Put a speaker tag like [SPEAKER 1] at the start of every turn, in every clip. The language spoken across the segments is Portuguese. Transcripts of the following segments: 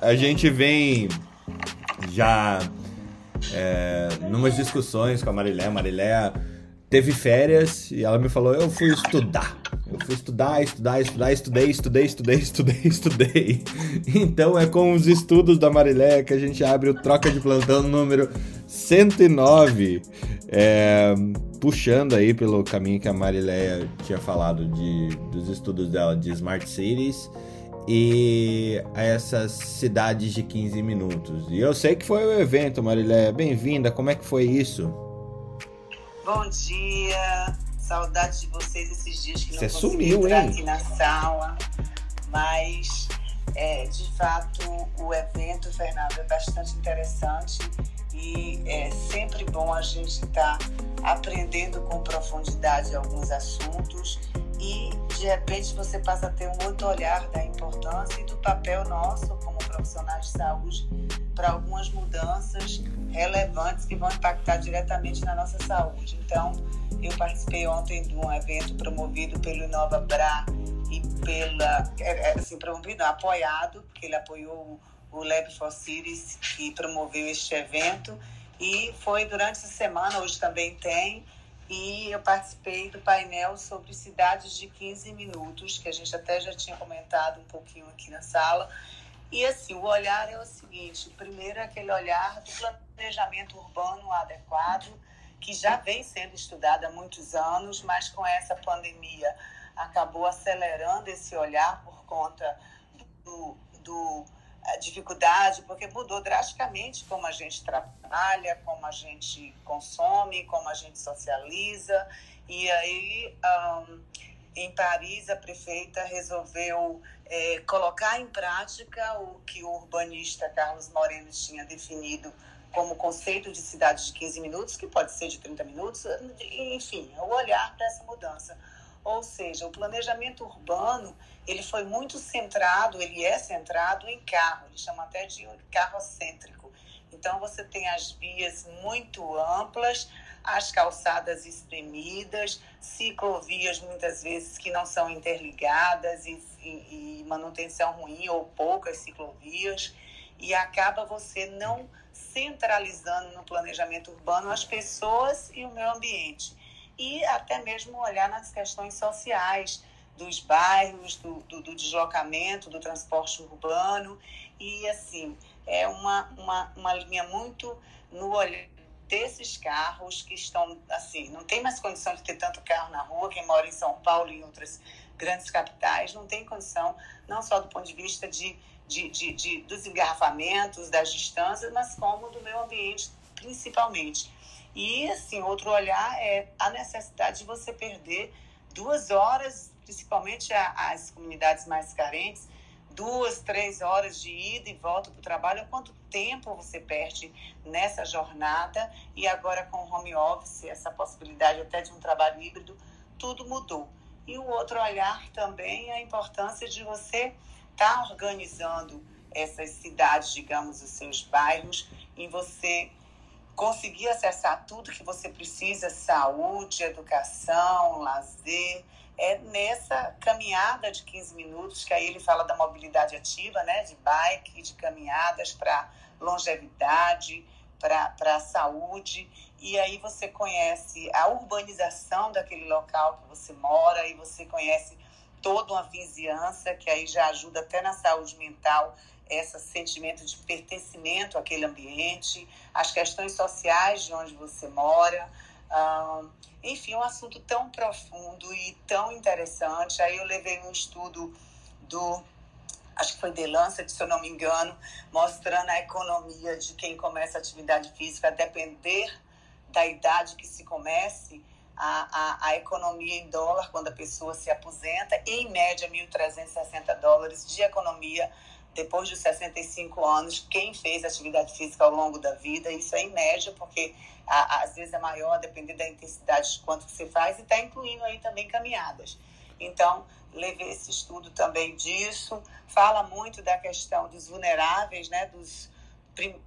[SPEAKER 1] a, gente vem já é, numas discussões com a Marilé. A Marilé teve férias e ela me falou: Eu fui estudar. Eu fui estudar, estudar, estudar, estudei, estudei, estudei, estudei, estudei. Então é com os estudos da Marilé que a gente abre o Troca de Plantão número 109. É, puxando aí pelo caminho que a Marileia tinha falado de, dos estudos dela de Smart Cities e essas cidades de 15 minutos. E eu sei que foi o evento, Marileia. Bem-vinda, como é que foi isso?
[SPEAKER 2] Bom dia, saudade de vocês esses dias que não
[SPEAKER 1] Você sumiu,
[SPEAKER 2] hein?
[SPEAKER 1] aqui
[SPEAKER 2] na sala, mas é, de fato o evento, Fernando, é bastante interessante e é sempre bom a gente estar tá aprendendo com profundidade alguns assuntos e de repente você passa a ter um outro olhar da importância e do papel nosso como profissionais de saúde para algumas mudanças relevantes que vão impactar diretamente na nossa saúde. Então, eu participei ontem de um evento promovido pelo Inova Bra e pela é, é, assim promovido, apoiado, porque ele apoiou o Lab for Cities que promoveu este evento e foi durante essa semana, hoje também tem, e eu participei do painel sobre cidades de 15 minutos, que a gente até já tinha comentado um pouquinho aqui na sala. E assim, o olhar é o seguinte: primeiro, é aquele olhar do planejamento urbano adequado, que já vem sendo estudado há muitos anos, mas com essa pandemia acabou acelerando esse olhar por conta do, do dificuldade, porque mudou drasticamente como a gente trabalha, como a gente consome, como a gente socializa. E aí, um, em Paris, a prefeita resolveu é, colocar em prática o que o urbanista Carlos Moreno tinha definido como conceito de cidade de 15 minutos, que pode ser de 30 minutos, enfim, o olhar para essa mudança. Ou seja, o planejamento urbano ele foi muito centrado, ele é centrado em carro, ele chama até de carrocêntrico. Então você tem as vias muito amplas, as calçadas espremidas, ciclovias muitas vezes que não são interligadas e, e, e manutenção ruim ou poucas ciclovias e acaba você não centralizando no planejamento urbano as pessoas e o meio ambiente e até mesmo olhar nas questões sociais dos bairros, do, do, do deslocamento, do transporte urbano. E, assim, é uma, uma, uma linha muito no olhar desses carros que estão, assim, não tem mais condição de ter tanto carro na rua. Quem mora em São Paulo e em outras grandes capitais não tem condição, não só do ponto de vista de, de, de, de dos engarrafamentos, das distâncias, mas como do meio ambiente, principalmente. E, assim, outro olhar é a necessidade de você perder duas horas, principalmente as comunidades mais carentes, duas, três horas de ida e volta para o trabalho, quanto tempo você perde nessa jornada e agora com o home office, essa possibilidade até de um trabalho híbrido, tudo mudou. E o outro olhar também é a importância de você estar tá organizando essas cidades, digamos, os seus bairros, em você conseguir acessar tudo que você precisa, saúde, educação, lazer, é nessa caminhada de 15 minutos, que aí ele fala da mobilidade ativa, né, de bike, de caminhadas para longevidade, para a saúde, e aí você conhece a urbanização daquele local que você mora, e você conhece toda uma vizinhança, que aí já ajuda até na saúde mental, esse sentimento de pertencimento àquele ambiente, as questões sociais de onde você mora. Enfim, um assunto tão profundo e tão interessante. Aí eu levei um estudo do, acho que foi de Lancet, se eu não me engano, mostrando a economia de quem começa atividade física, a depender da idade que se comece, a, a, a economia em dólar quando a pessoa se aposenta, em média 1.360 dólares de economia depois dos 65 anos, quem fez atividade física ao longo da vida, isso é em média, porque a, às vezes é maior, dependendo da intensidade de quanto você faz, e está incluindo aí também caminhadas. Então, levei esse estudo também disso, fala muito da questão dos vulneráveis, né, dos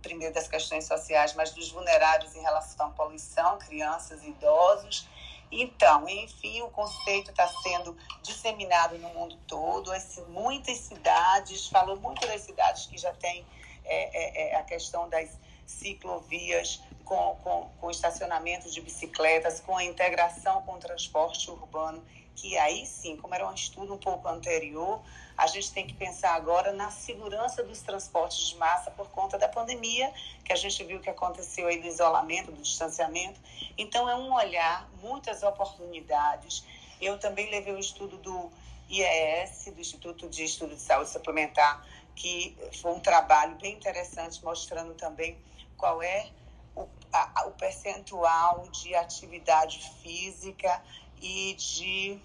[SPEAKER 2] primeiro das questões sociais, mas dos vulneráveis em relação à poluição, crianças idosos, Então, enfim, o conceito está sendo disseminado no mundo todo. muitas cidades, falou muito das cidades que já têm é, é, é, a questão das ciclovias com, com, com estacionamento de bicicletas, com a integração com o transporte urbano, que aí sim, como era um estudo um pouco anterior, a gente tem que pensar agora na segurança dos transportes de massa por conta da pandemia, que a gente viu que aconteceu aí do isolamento, do distanciamento. Então, é um olhar, muitas oportunidades. Eu também levei o estudo do IES, do Instituto de Estudo de Saúde Suplementar, que foi um trabalho bem interessante, mostrando também qual é o, a, o percentual de atividade física e de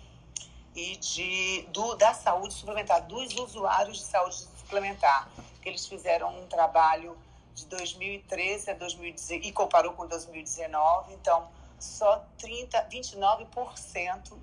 [SPEAKER 2] e de do, da saúde suplementar dos usuários de saúde suplementar que eles fizeram um trabalho de 2013 a 2019 e comparou com 2019 então só 30 29%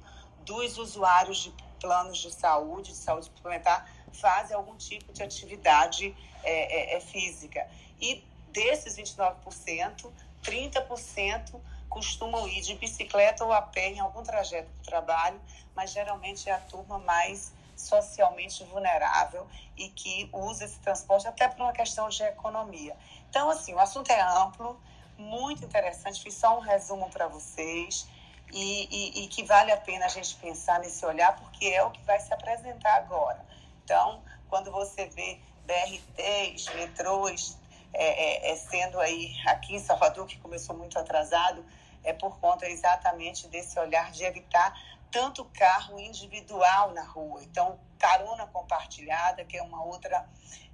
[SPEAKER 2] dos usuários de planos de saúde de saúde suplementar fazem algum tipo de atividade é, é, é física. E Desses 29%, 30% costumam ir de bicicleta ou a pé em algum trajeto o trabalho, mas geralmente é a turma mais socialmente vulnerável e que usa esse transporte até por uma questão de economia. Então, assim, o assunto é amplo, muito interessante, fiz só um resumo para vocês e, e, e, que vale a pena a gente pensar nesse olhar, porque é o que vai se apresentar agora. Então, quando você vê BRTs, metrôs, é, é, é, sendo aí aqui em Salvador, que começou muito atrasado, é por conta exatamente desse olhar de evitar tanto carro individual na rua. Então, carona compartilhada, que é uma outra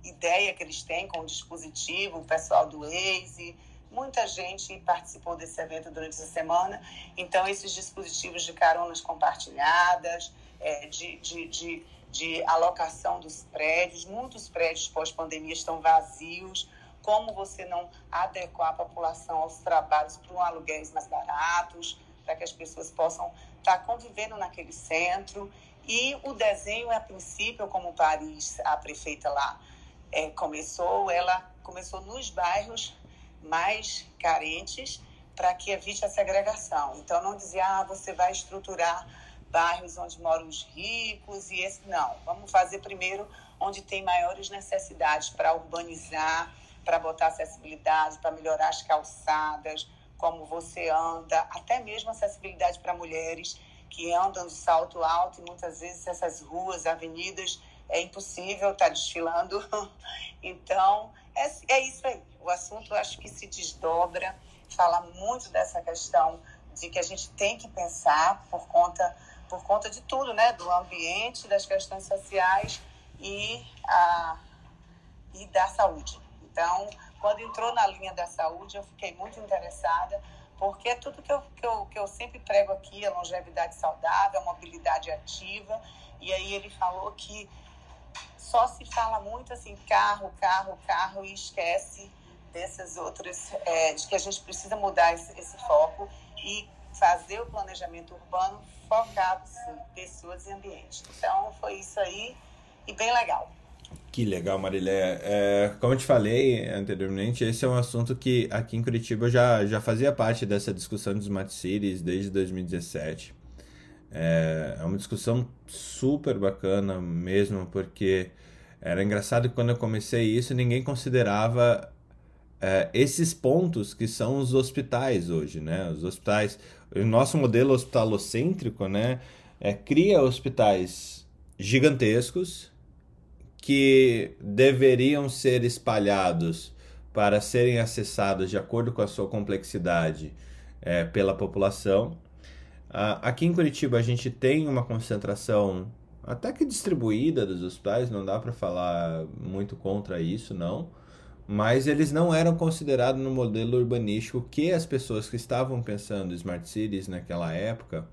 [SPEAKER 2] ideia que eles têm com o dispositivo, o pessoal do Waze, muita gente participou desse evento durante essa semana. Então, esses dispositivos de caronas compartilhadas, é, de, de, de, de alocação dos prédios, muitos prédios pós-pandemia estão vazios, como você não adequar a população aos trabalhos para um aluguéis mais baratos, para que as pessoas possam estar convivendo naquele centro. E o desenho, a princípio, como Paris, a prefeita lá é, começou, ela começou nos bairros mais carentes para que evite a segregação. Então, não dizia, ah, você vai estruturar bairros onde moram os ricos e esse. Não, vamos fazer primeiro onde tem maiores necessidades para urbanizar, para botar acessibilidade, para melhorar as calçadas, como você anda, até mesmo acessibilidade para mulheres que andam de salto alto e muitas vezes essas ruas, avenidas, é impossível estar tá desfilando. Então, é, é isso aí. O assunto acho que se desdobra, fala muito dessa questão de que a gente tem que pensar por conta, por conta de tudo, né? Do ambiente, das questões sociais e, a, e da saúde. Então, quando entrou na linha da saúde, eu fiquei muito interessada, porque é tudo que eu, que eu, que eu sempre prego aqui, a longevidade saudável, a mobilidade ativa, e aí ele falou que só se fala muito assim, carro, carro, carro, e esquece dessas outras, é, de que a gente precisa mudar esse, esse foco e fazer o planejamento urbano focado em pessoas e ambiente. Então, foi isso aí, e bem legal.
[SPEAKER 1] Que legal, Marilé. É, como eu te falei anteriormente, esse é um assunto que aqui em Curitiba já, já fazia parte dessa discussão de Smart Cities desde 2017. É, é uma discussão super bacana mesmo, porque era engraçado que quando eu comecei isso, ninguém considerava é, esses pontos que são os hospitais hoje, né? Os hospitais, o nosso modelo hospitalocêntrico, né? É, cria hospitais gigantescos que deveriam ser espalhados para serem acessados de acordo com a sua complexidade é, pela população. aqui em Curitiba a gente tem uma concentração até que distribuída dos hospitais, não dá para falar muito contra isso, não. Mas eles não eram considerados no modelo urbanístico que as pessoas que estavam pensando em smart cities naquela época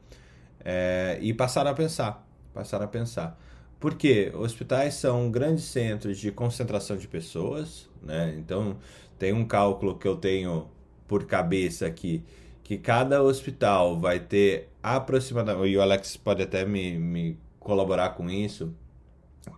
[SPEAKER 1] é, e passaram a pensar, passaram a pensar. Porque hospitais são grandes centros de concentração de pessoas, né? Então, tem um cálculo que eu tenho por cabeça aqui, que cada hospital vai ter aproximadamente, e o Alex pode até me, me colaborar com isso,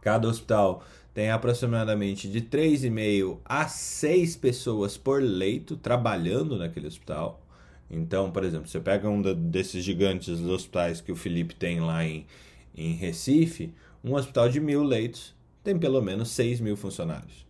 [SPEAKER 1] cada hospital tem aproximadamente de 3,5 a 6 pessoas por leito trabalhando naquele hospital. Então, por exemplo, você pega um desses gigantes dos hospitais que o Felipe tem lá em, em Recife, um hospital de mil leitos tem pelo menos 6 mil funcionários,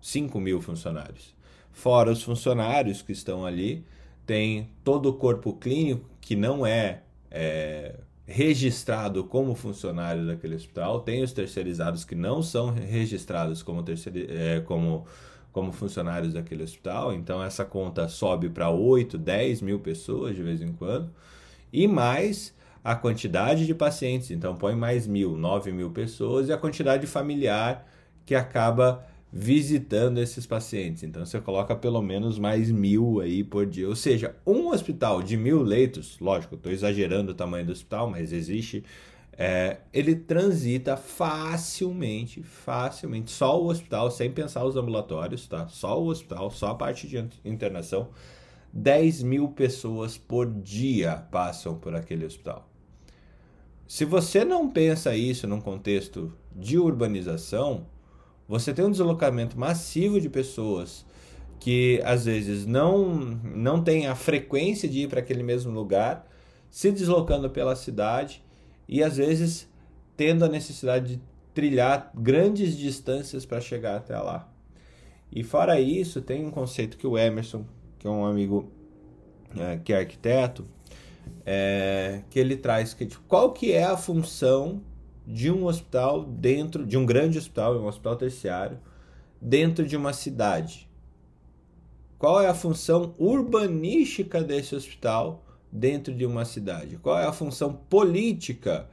[SPEAKER 1] 5 mil funcionários. Fora os funcionários que estão ali, tem todo o corpo clínico que não é, é registrado como funcionário daquele hospital, tem os terceirizados que não são registrados como, terceiri, é, como, como funcionários daquele hospital, então essa conta sobe para 8, 10 mil pessoas de vez em quando, e mais a quantidade de pacientes, então põe mais mil, 9 mil pessoas, e a quantidade familiar que acaba visitando esses pacientes. Então você coloca pelo menos mais mil aí por dia. Ou seja, um hospital de mil leitos, lógico, estou exagerando o tamanho do hospital, mas existe. É, ele transita facilmente, facilmente, só o hospital, sem pensar os ambulatórios, tá? Só o hospital, só a parte de internação. 10 mil pessoas por dia passam por aquele hospital. Se você não pensa isso num contexto de urbanização, você tem um deslocamento massivo de pessoas que às vezes não, não tem a frequência de ir para aquele mesmo lugar, se deslocando pela cidade e às vezes tendo a necessidade de trilhar grandes distâncias para chegar até lá. E fora isso, tem um conceito que o Emerson, que é um amigo é, que é arquiteto, é, que ele traz que tipo, qual que é a função de um hospital dentro de um grande hospital, um hospital terciário, dentro de uma cidade. Qual é a função urbanística desse hospital dentro de uma cidade? Qual é a função política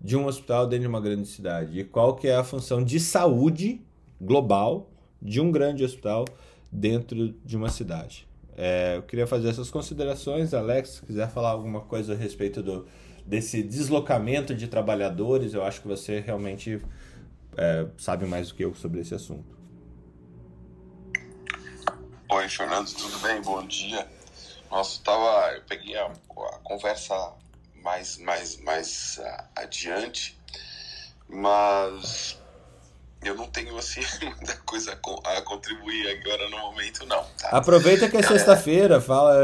[SPEAKER 1] de um hospital dentro de uma grande cidade? E qual que é a função de saúde global de um grande hospital dentro de uma cidade? É, eu queria fazer essas considerações. Alex, se quiser falar alguma coisa a respeito do, desse deslocamento de trabalhadores, eu acho que você realmente é, sabe mais do que eu sobre esse assunto.
[SPEAKER 3] Oi, Fernando, tudo bem? Bom dia. Nossa, eu, tava, eu peguei a, a conversa mais, mais, mais uh, adiante, mas eu não tenho assim muita coisa a contribuir agora no momento não. Tá?
[SPEAKER 1] Aproveita que é sexta-feira, fala,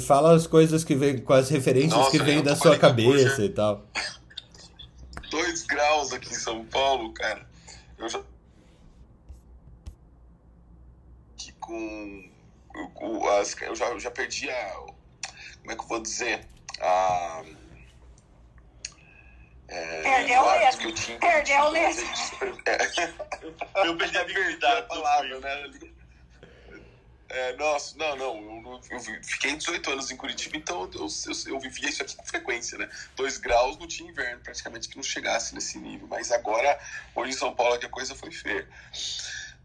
[SPEAKER 1] fala as coisas que vem com as referências Nossa, que vêm da sua cabeça e tal.
[SPEAKER 3] Dois graus aqui em São Paulo, cara. Eu já que com eu, as, eu já, eu já perdi a como é que eu vou dizer a
[SPEAKER 2] é, Perdeu mesmo. Que eu tinha, Perdeu mesmo.
[SPEAKER 3] É. Eu perdi a virgindade palavra, né? É, nossa, não, não. Eu, eu, fiquei 18 anos em Curitiba, então eu, eu, eu, vivia isso aqui com frequência, né? Dois graus não tinha inverno, praticamente que não chegasse nesse nível. Mas agora, hoje em São Paulo, aqui a coisa foi feia.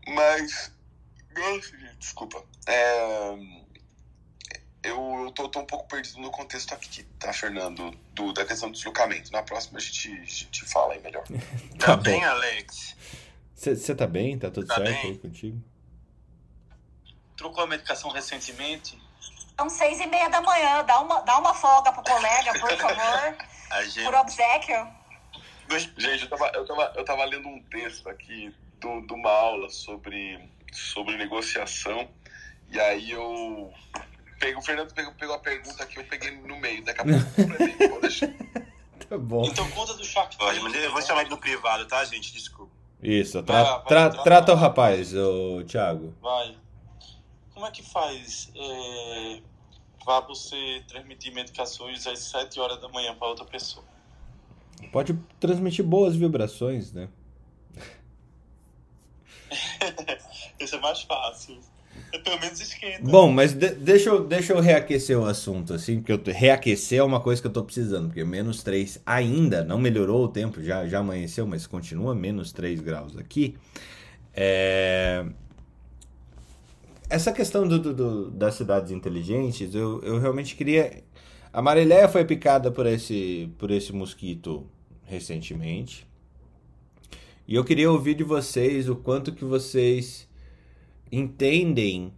[SPEAKER 3] Mas. Desculpa. É eu, eu tô, tô, um pouco perdido no contexto aqui, tá, Fernando? Do, da questão do deslocamento. Na próxima a gente, a gente fala aí melhor.
[SPEAKER 4] tá, tá bem, Alex?
[SPEAKER 1] Você tá bem? Tá tudo tá certo bem? aí contigo?
[SPEAKER 4] Trocou a medicação recentemente?
[SPEAKER 2] São seis e meia da manhã. Dá uma, dá uma folga pro colega, por favor. gente... Por obsequio.
[SPEAKER 3] Gente, eu tava, eu, tava, eu tava lendo um texto aqui de uma aula sobre, sobre negociação. E aí eu Pego, o Fernando pegou, pegou a pergunta que eu peguei no meio. Daqui a pouco eu
[SPEAKER 1] Tá bom.
[SPEAKER 4] Então conta do Tank. Eu vou chamar ele no privado, tá, gente? Desculpa.
[SPEAKER 1] Isso, tra vai, vai, tra trata, trata o rapaz, o Thiago.
[SPEAKER 4] Vai. Como é que faz é, para você transmitir medicações às 7 horas da manhã para outra pessoa?
[SPEAKER 1] Pode transmitir boas vibrações, né?
[SPEAKER 4] Isso é mais fácil. Pelo menos esquenta.
[SPEAKER 1] Bom, mas de, deixa, eu, deixa eu reaquecer o assunto, assim, porque eu, reaquecer é uma coisa que eu tô precisando, porque menos 3 ainda, não melhorou o tempo, já, já amanheceu, mas continua menos 3 graus aqui. É... Essa questão do, do, do, das cidades inteligentes, eu, eu realmente queria. A Marileia foi picada por esse, por esse mosquito recentemente. E eu queria ouvir de vocês o quanto que vocês entendem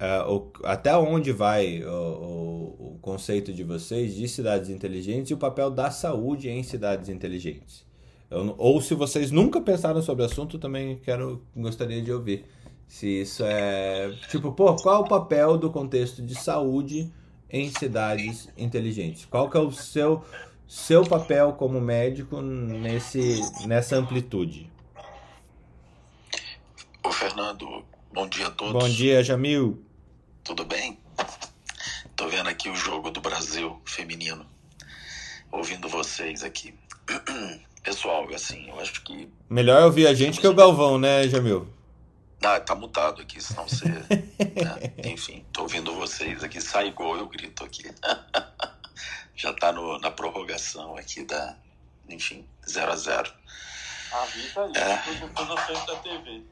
[SPEAKER 1] uh, o, até onde vai o, o, o, conceito de vocês de cidades inteligentes e o papel da saúde em cidades inteligentes. Eu, ou se vocês nunca pensaram sobre o assunto, também quero gostaria de ouvir. Se isso é. Tipo, pô, qual o papel do contexto de saúde em cidades inteligentes? Qual que é o seu, seu papel como médico nesse, nessa amplitude?
[SPEAKER 5] Ô Fernando, bom dia a todos.
[SPEAKER 1] Bom dia, Jamil.
[SPEAKER 5] Tudo bem? Tô vendo aqui o jogo do Brasil feminino, ouvindo vocês aqui. Pessoal, assim, eu acho que.
[SPEAKER 1] Melhor ouvir a gente que o Galvão, né, Jamil?
[SPEAKER 5] Ah, tá mutado aqui, senão você. né? Enfim, tô ouvindo vocês aqui. Sai gol, eu grito aqui. Já tá no, na prorrogação aqui da. Enfim, 0 a 0
[SPEAKER 4] Avisa aí, é. depois na frente da TV.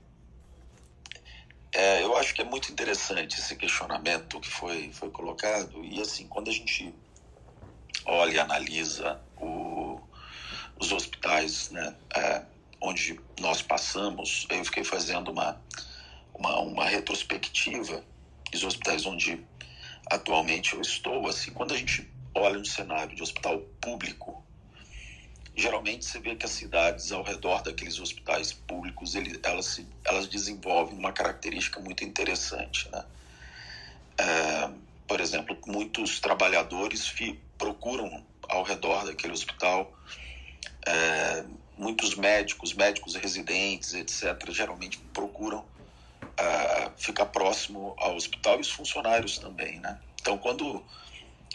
[SPEAKER 5] É, eu acho que é muito interessante esse questionamento que foi, foi colocado. E assim, quando a gente olha e analisa o, os hospitais, né, é, onde nós passamos, eu fiquei fazendo uma, uma, uma retrospectiva dos hospitais onde atualmente eu estou. Assim, quando a gente olha um cenário de hospital público, geralmente você vê que as cidades ao redor daqueles hospitais públicos ele, elas, se, elas desenvolvem uma característica muito interessante. Né? É, por exemplo, muitos trabalhadores fi, procuram ao redor daquele hospital é, muitos médicos, médicos residentes, etc., geralmente procuram uh, ficar próximo ao hospital e os funcionários também, né? Então, quando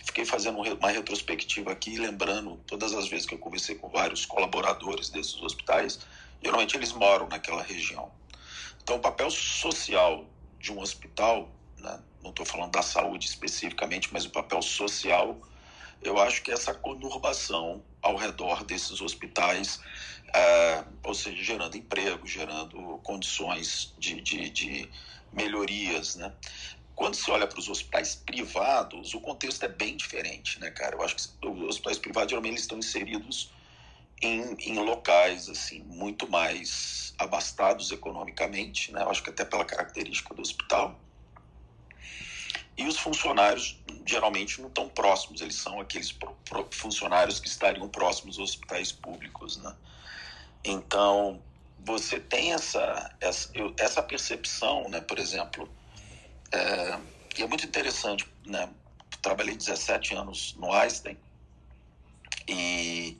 [SPEAKER 5] fiquei fazendo uma retrospectiva aqui, lembrando todas as vezes que eu conversei com vários colaboradores desses hospitais, geralmente eles moram naquela região. Então, o papel social de um hospital, né? não estou falando da saúde especificamente, mas o papel social eu acho que essa conurbação ao redor desses hospitais, é, ou seja, gerando emprego, gerando condições de, de, de melhorias, né? Quando se olha para os hospitais privados, o contexto é bem diferente, né, cara? Eu acho que os hospitais privados geralmente eles estão inseridos em, em locais assim muito mais abastados economicamente, né? Eu acho que até pela característica do hospital e os funcionários geralmente não estão próximos, eles são aqueles funcionários que estariam próximos aos hospitais públicos, né? Então, você tem essa, essa, essa percepção, né? Por exemplo, é, e é muito interessante, né? Trabalhei 17 anos no Einstein e,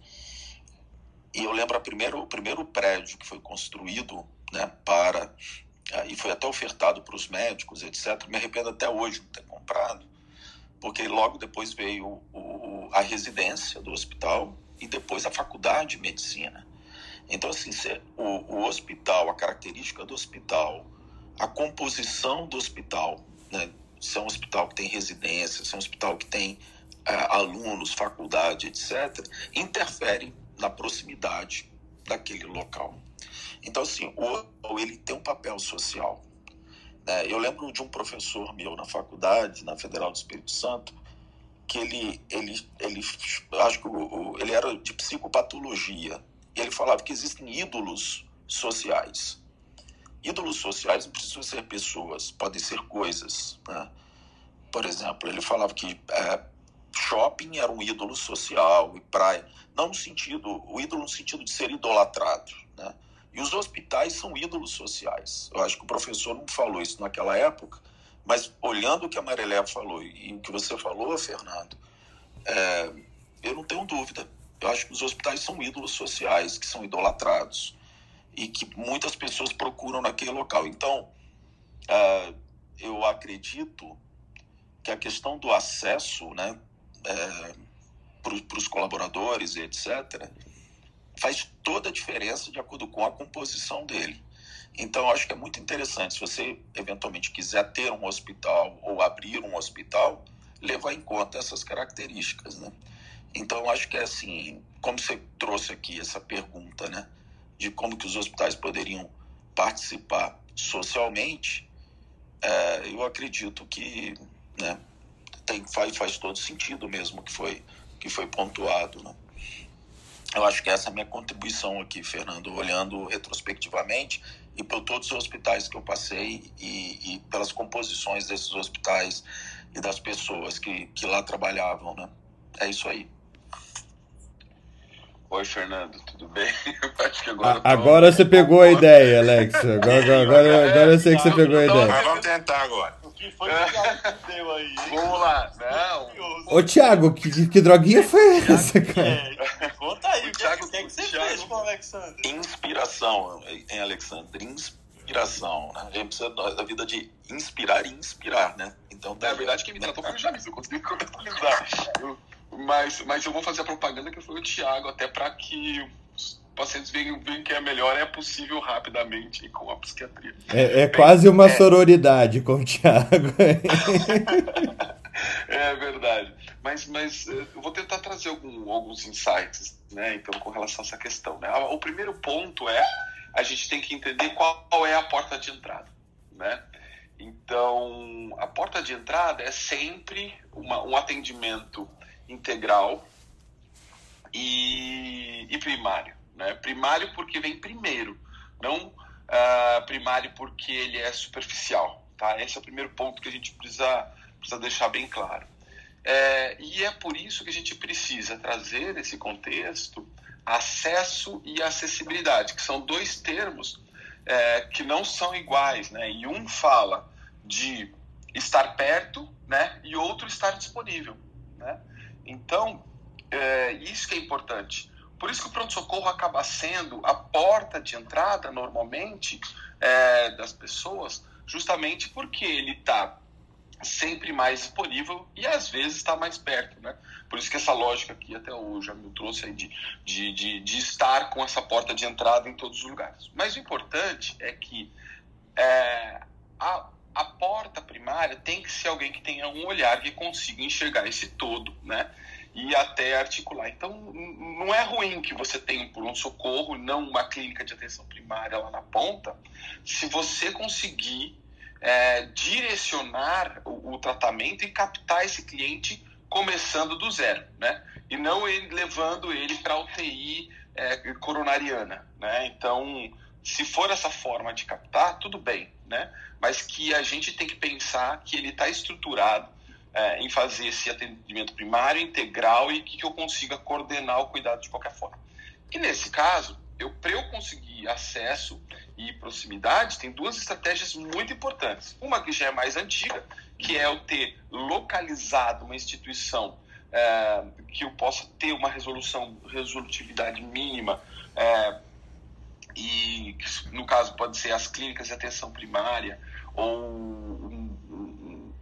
[SPEAKER 5] e eu lembro a primeiro, o primeiro prédio que foi construído né, para e foi até ofertado para os médicos, etc. Me arrependo até hoje de ter comprado, porque logo depois veio o, a residência do hospital e depois a faculdade de medicina. Então, assim, o, o hospital, a característica do hospital, a composição do hospital, né? Se é um hospital que tem residência, se é um hospital que tem é, alunos, faculdade, etc., interfere na proximidade daquele local. Então, assim, o ele tem um papel social. Né? Eu lembro de um professor meu na faculdade, na Federal do Espírito Santo, que ele, ele, ele acho que ele era de psicopatologia. E ele falava que existem ídolos sociais. Ídolos sociais não precisam ser pessoas, podem ser coisas. Né? Por exemplo, ele falava que é, shopping era um ídolo social e praia. Não no sentido, o ídolo no sentido de ser idolatrado. Né? E os hospitais são ídolos sociais. Eu acho que o professor não falou isso naquela época, mas olhando o que a Marilé falou e o que você falou, Fernando, é, eu não tenho dúvida. Eu acho que os hospitais são ídolos sociais, que são idolatrados e que muitas pessoas procuram naquele local. Então, é, eu acredito que a questão do acesso né, é, para os colaboradores, etc., faz toda a diferença de acordo com a composição dele. Então, acho que é muito interessante, se você eventualmente quiser ter um hospital ou abrir um hospital, levar em conta essas características, né? Então, acho que é assim, como você trouxe aqui essa pergunta, né, de como que os hospitais poderiam participar socialmente, é, eu acredito que, né, tem, faz, faz todo sentido mesmo que foi, que foi pontuado, né? Eu acho que essa é a minha contribuição aqui, Fernando, olhando retrospectivamente e por todos os hospitais que eu passei e, e pelas composições desses hospitais e das pessoas que, que lá trabalhavam, né? É isso aí.
[SPEAKER 3] Oi, Fernando, tudo bem?
[SPEAKER 1] Acho que agora, tô... agora você pegou a ideia, Alex. Agora, agora, agora, agora eu sei que você pegou a ideia.
[SPEAKER 3] Mas vamos tentar agora.
[SPEAKER 4] que foi que deu aí?
[SPEAKER 3] Vamos lá. Não.
[SPEAKER 1] Ô, Thiago, que, que droguinha foi essa, cara?
[SPEAKER 4] É, conta aí, o que,
[SPEAKER 3] Thiago-
[SPEAKER 4] o que, é que você
[SPEAKER 3] Thiago-
[SPEAKER 4] fez com o Alexandre?
[SPEAKER 5] Inspiração, em Alexandre. Inspiração, né? A gente precisa da da vida de inspirar e inspirar, né? Então,
[SPEAKER 3] Na verdade, quem me tratou foi o James, eu consegui contextualizar. Eu- Mas, mas eu vou fazer a propaganda que foi o Thiago, até para que os pacientes vejam, vejam que é melhor, é possível rapidamente com a psiquiatria.
[SPEAKER 1] É, é quase uma sororidade com o Thiago.
[SPEAKER 3] É verdade. Mas, mas eh, eu vou tentar trazer algum- alguns insights, né? Então, com relação a essa questão. Né? O primeiro ponto é a gente tem que entender qual é a porta de entrada, né? Então, a porta de entrada é sempre uma- um atendimento integral e, e primário, né? Primário porque vem primeiro, não ah, primário porque ele é superficial, tá? Esse é o primeiro ponto que a gente precisa, precisa deixar bem claro. É, e é por isso que a gente precisa trazer nesse contexto acesso e acessibilidade, que são dois termos é, que não são iguais, né? E um fala de estar perto, né? E outro estar disponível? Então, é, isso que é importante. Por isso que o pronto-socorro acaba sendo a porta de entrada, normalmente, é, das pessoas, justamente porque ele está sempre mais disponível e às vezes está mais perto, né? Por isso que essa lógica aqui até o Jamil trouxe de, de, de, de estar com essa porta de entrada em todos os lugares. Mas o importante é que é, a, a porta primária tem que ser alguém que tenha um olhar que consiga enxergar esse todo, né? E até articular. Então, não é ruim que você tenha um pronto-socorro, não uma clínica de atenção primária lá na ponta, se você conseguir é, direcionar o, o tratamento e captar esse cliente começando do zero, né? E não ele levando ele para UTI é, coronariana, né? Então, se for essa forma de captar, tudo bem, né? Mas que a gente tem que pensar que ele está estruturado é, em fazer esse atendimento primário, integral e que, eu consiga coordenar o cuidado de qualquer forma. E nesse caso, eu para eu conseguir acesso e proximidade, tem duas estratégias muito importantes. Uma que já é mais antiga, que é eu ter localizado uma instituição é, que eu possa ter uma resolução, resolutividade mínima, é, e no caso pode ser as clínicas de atenção primária, ou um, um,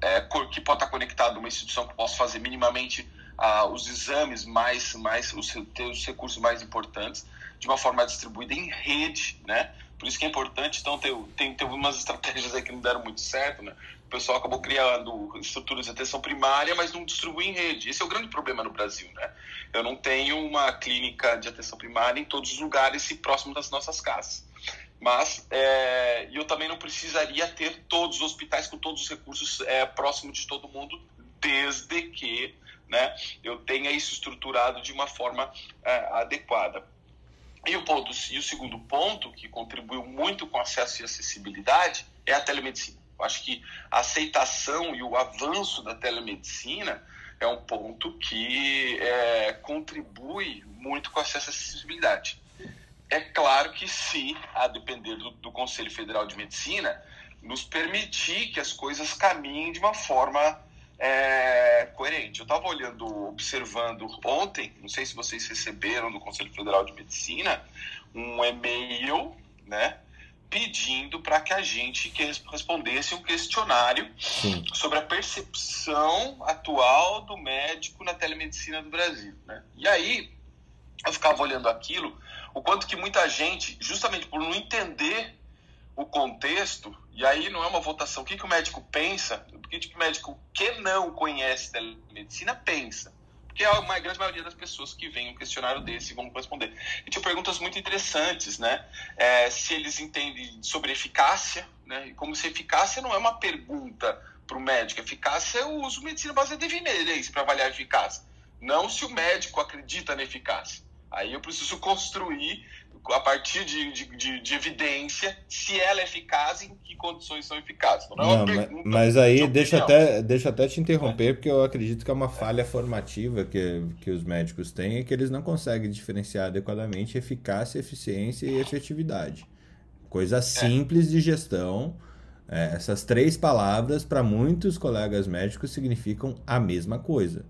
[SPEAKER 3] é, que pode estar conectado a uma instituição que possa fazer minimamente os exames mais, mais os, ter os recursos mais importantes, de uma forma distribuída em rede, né? Por isso que é importante, então, ter, tem, tem umas estratégias aí que não deram muito certo, né? O pessoal acabou criando estruturas de atenção primária, mas não distribui em rede. Esse é o grande problema no Brasil, né? Eu não tenho uma clínica de atenção primária em todos os lugares e próximo das nossas casas. Mas é, eu também não precisaria ter todos os hospitais com todos os recursos é, próximo de todo mundo, desde que né, eu tenha isso estruturado de uma forma é, adequada. E o, ponto, e o segundo ponto, que contribuiu muito com acesso e acessibilidade, é a telemedicina. Eu acho que a aceitação e o avanço da telemedicina é um ponto que é, contribui muito com acesso e acessibilidade. É claro que se, a depender do, do Conselho Federal de Medicina, nos permitir que as coisas caminhem de uma forma é, coerente. Eu estava olhando, observando ontem, não sei se vocês receberam do Conselho Federal de Medicina, um e-mail, né, pedindo para que a gente que respondesse um questionário
[SPEAKER 1] Sim.
[SPEAKER 3] sobre a percepção atual do médico na telemedicina do Brasil. Né? E aí, eu ficava olhando aquilo, o quanto que muita gente, justamente por não entender o contexto, e aí não é uma votação, o que, que o médico pensa, o que, que o médico que não conhece telemedicina pensa. Porque é a grande maioria das pessoas que veem um questionário desse vão responder. E tinha perguntas muito interessantes, né? É, se eles entendem sobre eficácia, né? Como se eficácia não é uma pergunta para o médico. Eficácia é o uso de medicina baseada em evidência para avaliar a eficácia. Não se o médico acredita na eficácia. Aí eu preciso construir, a partir de, de, de, de evidência, se ela é eficaz e em que condições são eficazes. Não, é uma
[SPEAKER 1] Não, ma-
[SPEAKER 3] pergunta
[SPEAKER 1] mas aí
[SPEAKER 3] de
[SPEAKER 1] deixa até, deixa até te interromper, porque eu acredito que é uma falha formativa que, que os médicos têm, é que eles não conseguem diferenciar adequadamente eficácia, eficiência e efetividade. Coisa simples de gestão, É, essas três palavras, para muitos colegas médicos, significam a mesma coisa.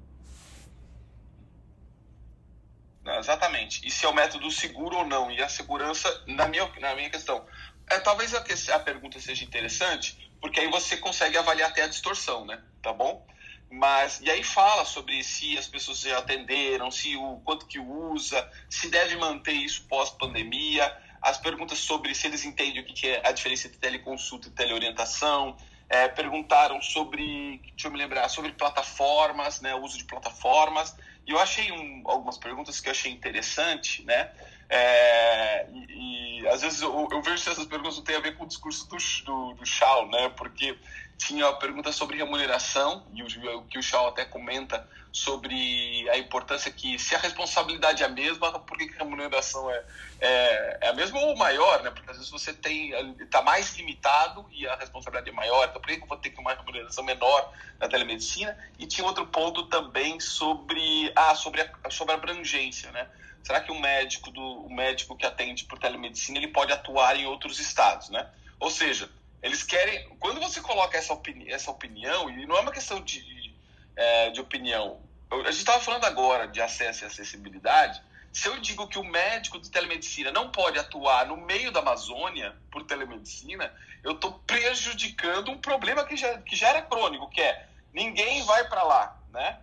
[SPEAKER 3] Não, exatamente. E se é o método seguro ou não? E a segurança, na minha, na minha questão. É, talvez a, a pergunta seja interessante, porque aí você consegue avaliar até a distorção, né? Tá bom? Mas, e aí fala sobre se as pessoas já atenderam, se o quanto que usa, se deve manter isso pós-pandemia as perguntas sobre se eles entendem o que é a diferença entre teleconsulta e teleorientação, é, perguntaram sobre, deixa eu me lembrar, sobre plataformas, né, uso de plataformas, e eu achei um, algumas perguntas que eu achei interessante, né, é, e, e, às vezes eu, eu, vejo se essas perguntas não têm a ver com o discurso do, do, do né, porque tinha a pergunta sobre remuneração, e o, o que o Shaw até comenta sobre a importância que, se a responsabilidade é a mesma, por que a remuneração é, é, é, a mesma ou maior, né? Porque às vezes você tem está mais limitado e a responsabilidade é maior, então por que eu vou ter uma remuneração menor na telemedicina? E tinha outro ponto também sobre, ah, sobre, a, sobre a abrangência, né? Será que o médico, do, o médico que atende por telemedicina ele pode atuar em outros estados, né? Ou seja, eles querem. Quando você coloca essa, opini essa opinião, e não é uma questão de é, de opinião. a gente estava falando agora de acesso e acessibilidade. Se eu digo que o médico de telemedicina não pode atuar no meio da Amazônia por telemedicina, eu estou prejudicando um problema que já, que já era crônico, que é ninguém vai para lá, né?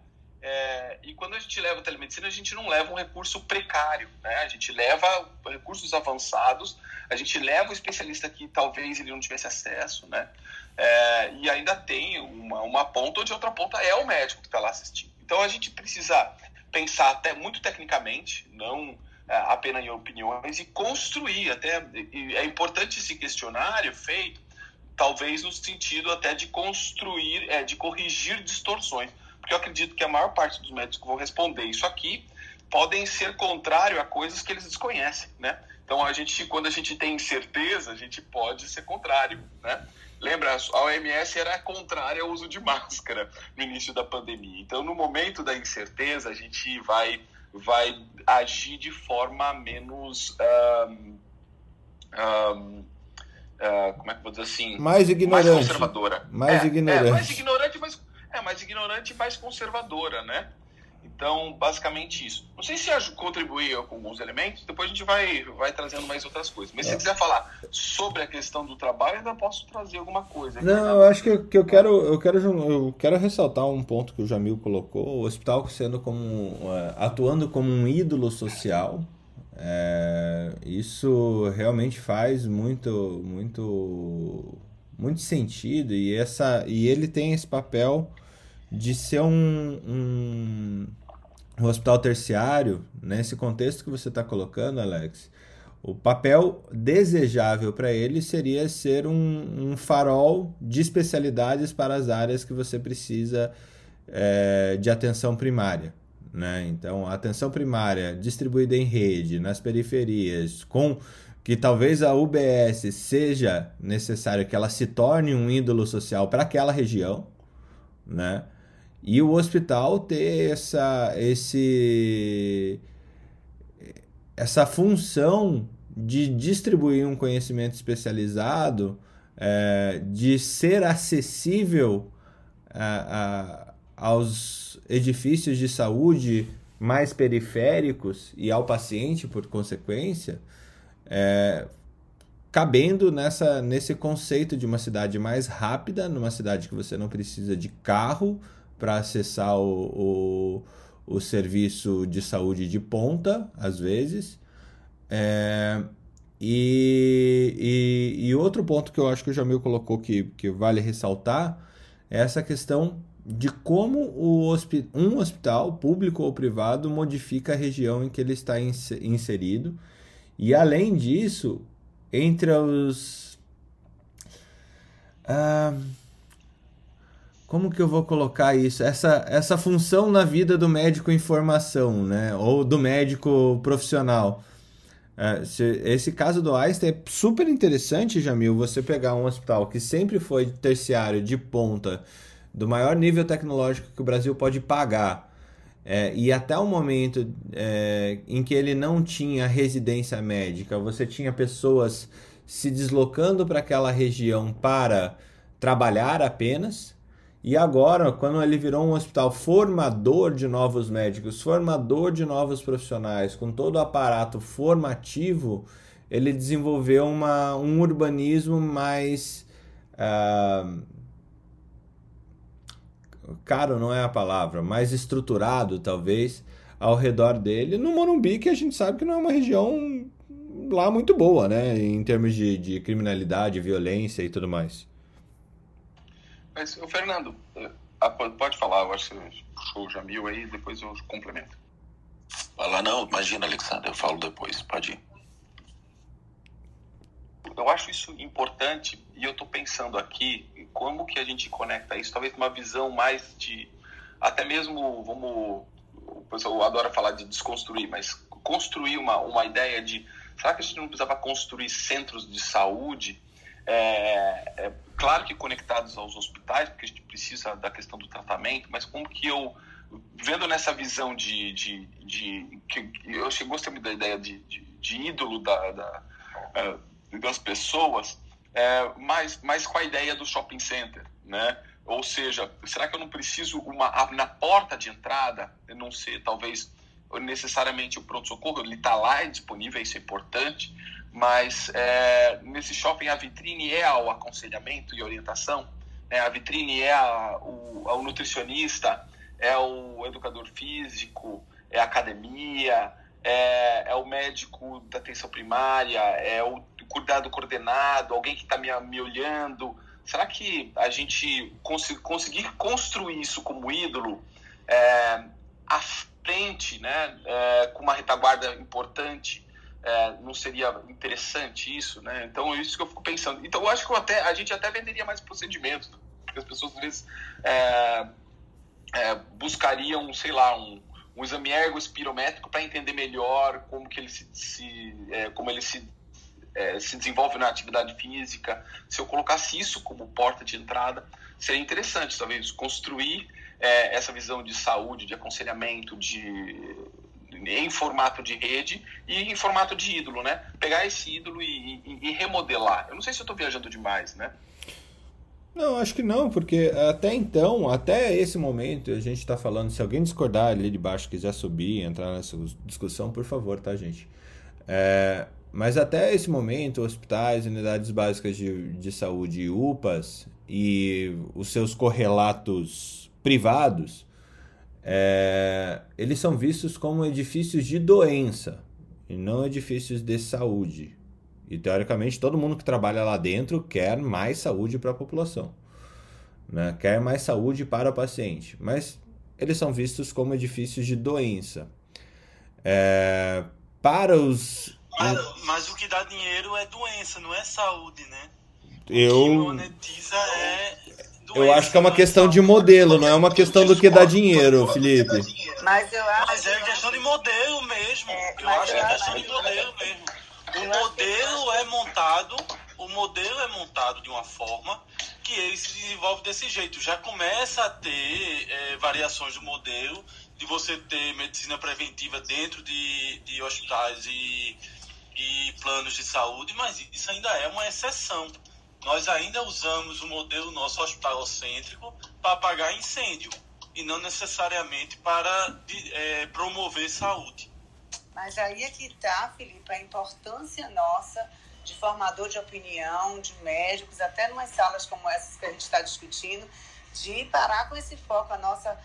[SPEAKER 3] É, e quando a gente leva a telemedicina, a gente não leva um recurso precário, né? A gente leva recursos avançados, a gente leva o especialista que talvez ele não tivesse acesso, né? É, e ainda tem uma, uma ponta onde a outra ponta é o médico que está lá assistindo. Então a gente precisa pensar até muito tecnicamente, não é, apenas em opiniões, e construir até. E é importante esse questionário feito, talvez no sentido até de construir, é, de corrigir distorções porque eu acredito que a maior parte dos médicos que vão responder isso aqui podem ser contrário a coisas que eles desconhecem, né? Então a gente, quando a gente tem incerteza, a gente pode ser contrário, né? Lembra, a OMS era contrária ao uso de máscara no início da pandemia. Então, no momento da incerteza, a gente vai, vai agir de forma menos. Um, um, uh, como é que eu vou dizer assim?
[SPEAKER 1] Mais ignorante.
[SPEAKER 3] Mais conservadora.
[SPEAKER 1] Mais
[SPEAKER 3] é,
[SPEAKER 1] ignorante.
[SPEAKER 3] É, mais ignorante, mas é mais ignorante e mais conservadora, né? Então, basicamente isso. Não sei se contribuir com alguns elementos, depois a gente vai, vai trazendo mais outras coisas. Mas se você quiser falar sobre a questão do trabalho, ainda posso trazer alguma coisa.
[SPEAKER 1] Aqui, Não, né? eu acho que, eu, que eu, quero, eu, quero, eu quero ressaltar um ponto que o Jamil colocou, o hospital sendo como atuando como um ídolo social. É, isso realmente faz muito, muito, muito sentido e, essa, e ele tem esse papel de ser um, um, um hospital terciário, nesse contexto que você está colocando, Alex, o papel desejável para ele seria ser um, um, farol de especialidades para as áreas que você precisa é, de atenção primária. Né? Então, a atenção primária distribuída em rede, nas periferias, com que talvez a UBS seja necessário que ela se torne um ídolo social para aquela região, né? E o hospital ter essa, esse, essa função de distribuir um conhecimento especializado, é, de ser acessível a, a, aos edifícios de saúde mais periféricos e ao paciente, por consequência, é, cabendo nessa, nesse conceito de uma cidade mais rápida, numa cidade que você não precisa de carro para acessar o, o, o, serviço de saúde de ponta, às vezes. É, e, e, e, outro ponto que eu acho que o Jamil colocou que, que vale ressaltar é essa questão de como o hospi um hospital, público ou privado, modifica a região em que ele está inserido. E além disso, entre os. Uh, como que eu vou colocar isso? Essa, essa função na vida do médico informação, né? Ou do médico profissional. É, esse caso do Einstein é super interessante, Jamil, você pegar um hospital que sempre foi terciário, de ponta, do maior nível tecnológico que o Brasil pode pagar, é, e até o momento é, em que ele não tinha residência médica, você tinha pessoas se deslocando para aquela região para trabalhar apenas. E agora, quando ele virou um hospital formador de novos médicos, formador de novos profissionais, com todo o aparato formativo, ele desenvolveu uma, um urbanismo mais. Uh, caro não é a palavra, mais estruturado, talvez, ao redor dele, no Morumbi, que a gente sabe que não é uma região lá muito boa, né? Em termos de, de criminalidade, violência e tudo mais.
[SPEAKER 3] Mas, o Fernando, eh, pode falar, eu acho que você puxou o Jamil aí, depois eu complemento.
[SPEAKER 5] Fala, não, imagina, Alexandre, eu falo depois, pode ir.
[SPEAKER 3] Eu acho isso importante e eu estou pensando aqui como que a gente conecta isso, talvez uma visão mais de, até mesmo, vamos, o pessoal adora falar de desconstruir, mas construir uma, uma ideia de Será que a gente não precisava construir centros de saúde? É, é, claro que conectados aos hospitais, porque a gente precisa da questão do tratamento, mas como que eu, vendo nessa visão de. de, de que eu gostei muito da ideia de, de, de ídolo da, da é, das pessoas, é, mas, mas com a ideia do shopping center, né? Ou seja, será que eu não preciso uma na porta de entrada, não ser talvez necessariamente o pronto-socorro, ele está lá, é disponível, isso é importante, mas é, nesse shopping a vitrine é o aconselhamento e orientação, né? a vitrine é a, o, nutricionista, é o educador físico, é a academia, é, é, o médico da atenção primária, é o cuidado coordenado, alguém que está me, me olhando. Será que a gente cons conseguir construir isso como ídolo é, frente, né, é, com uma retaguarda importante, é, não seria interessante isso, né? Então é isso que eu fico pensando. Então eu acho que eu até, a gente até venderia mais procedimentos, porque as pessoas às vezes é, é buscariam, sei lá, um, um exame ergospirométrico para entender melhor como que ele se, se é, como ele se é, se desenvolve na atividade física. Se eu colocasse isso como porta de entrada, seria interessante, talvez, construir é, essa visão de saúde, de aconselhamento, de em formato de rede e em formato de ídolo, né? Pegar esse ídolo e, e, e remodelar. Eu não sei se eu estou viajando demais, né?
[SPEAKER 1] Não, acho que não, porque até então, até esse momento, a gente está falando, se alguém discordar ali de baixo, quiser subir, entrar nessa discussão, por favor, tá, gente? É, mas até esse momento, hospitais, unidades básicas de, de saúde, UPAs e os seus correlatos privados, é, eles são vistos como edifícios de doença e não edifícios de saúde. E teoricamente todo mundo que trabalha lá dentro quer mais saúde para a população, né? quer mais saúde para o paciente, mas eles são vistos como edifícios de doença. É, para os.
[SPEAKER 4] Mas, mas, o que dá dinheiro é doença, não é saúde, né?
[SPEAKER 1] Eu... O
[SPEAKER 4] que monetiza é
[SPEAKER 1] eu acho que é uma questão de modelo, não é uma questão do que dá dinheiro, Felipe.
[SPEAKER 2] Mas eu acho.
[SPEAKER 4] Mas é questão de modelo mesmo. É, eu acho que é questão de modelo mesmo. O modelo é montado, o modelo é montado de uma forma que ele se desenvolve desse jeito. Já começa a ter é, variações do modelo, de você ter medicina preventiva dentro de, de hospitais e, e planos de saúde, mas isso ainda é uma exceção nós ainda usamos o modelo nosso hospitalocêntrico para apagar incêndio e não necessariamente para é, promover saúde.
[SPEAKER 2] Mas aí é que está, Felipe, a importância nossa de formador de opinião, de médicos, até em salas como essas que a gente está discutindo, de parar com esse foco. A nossa,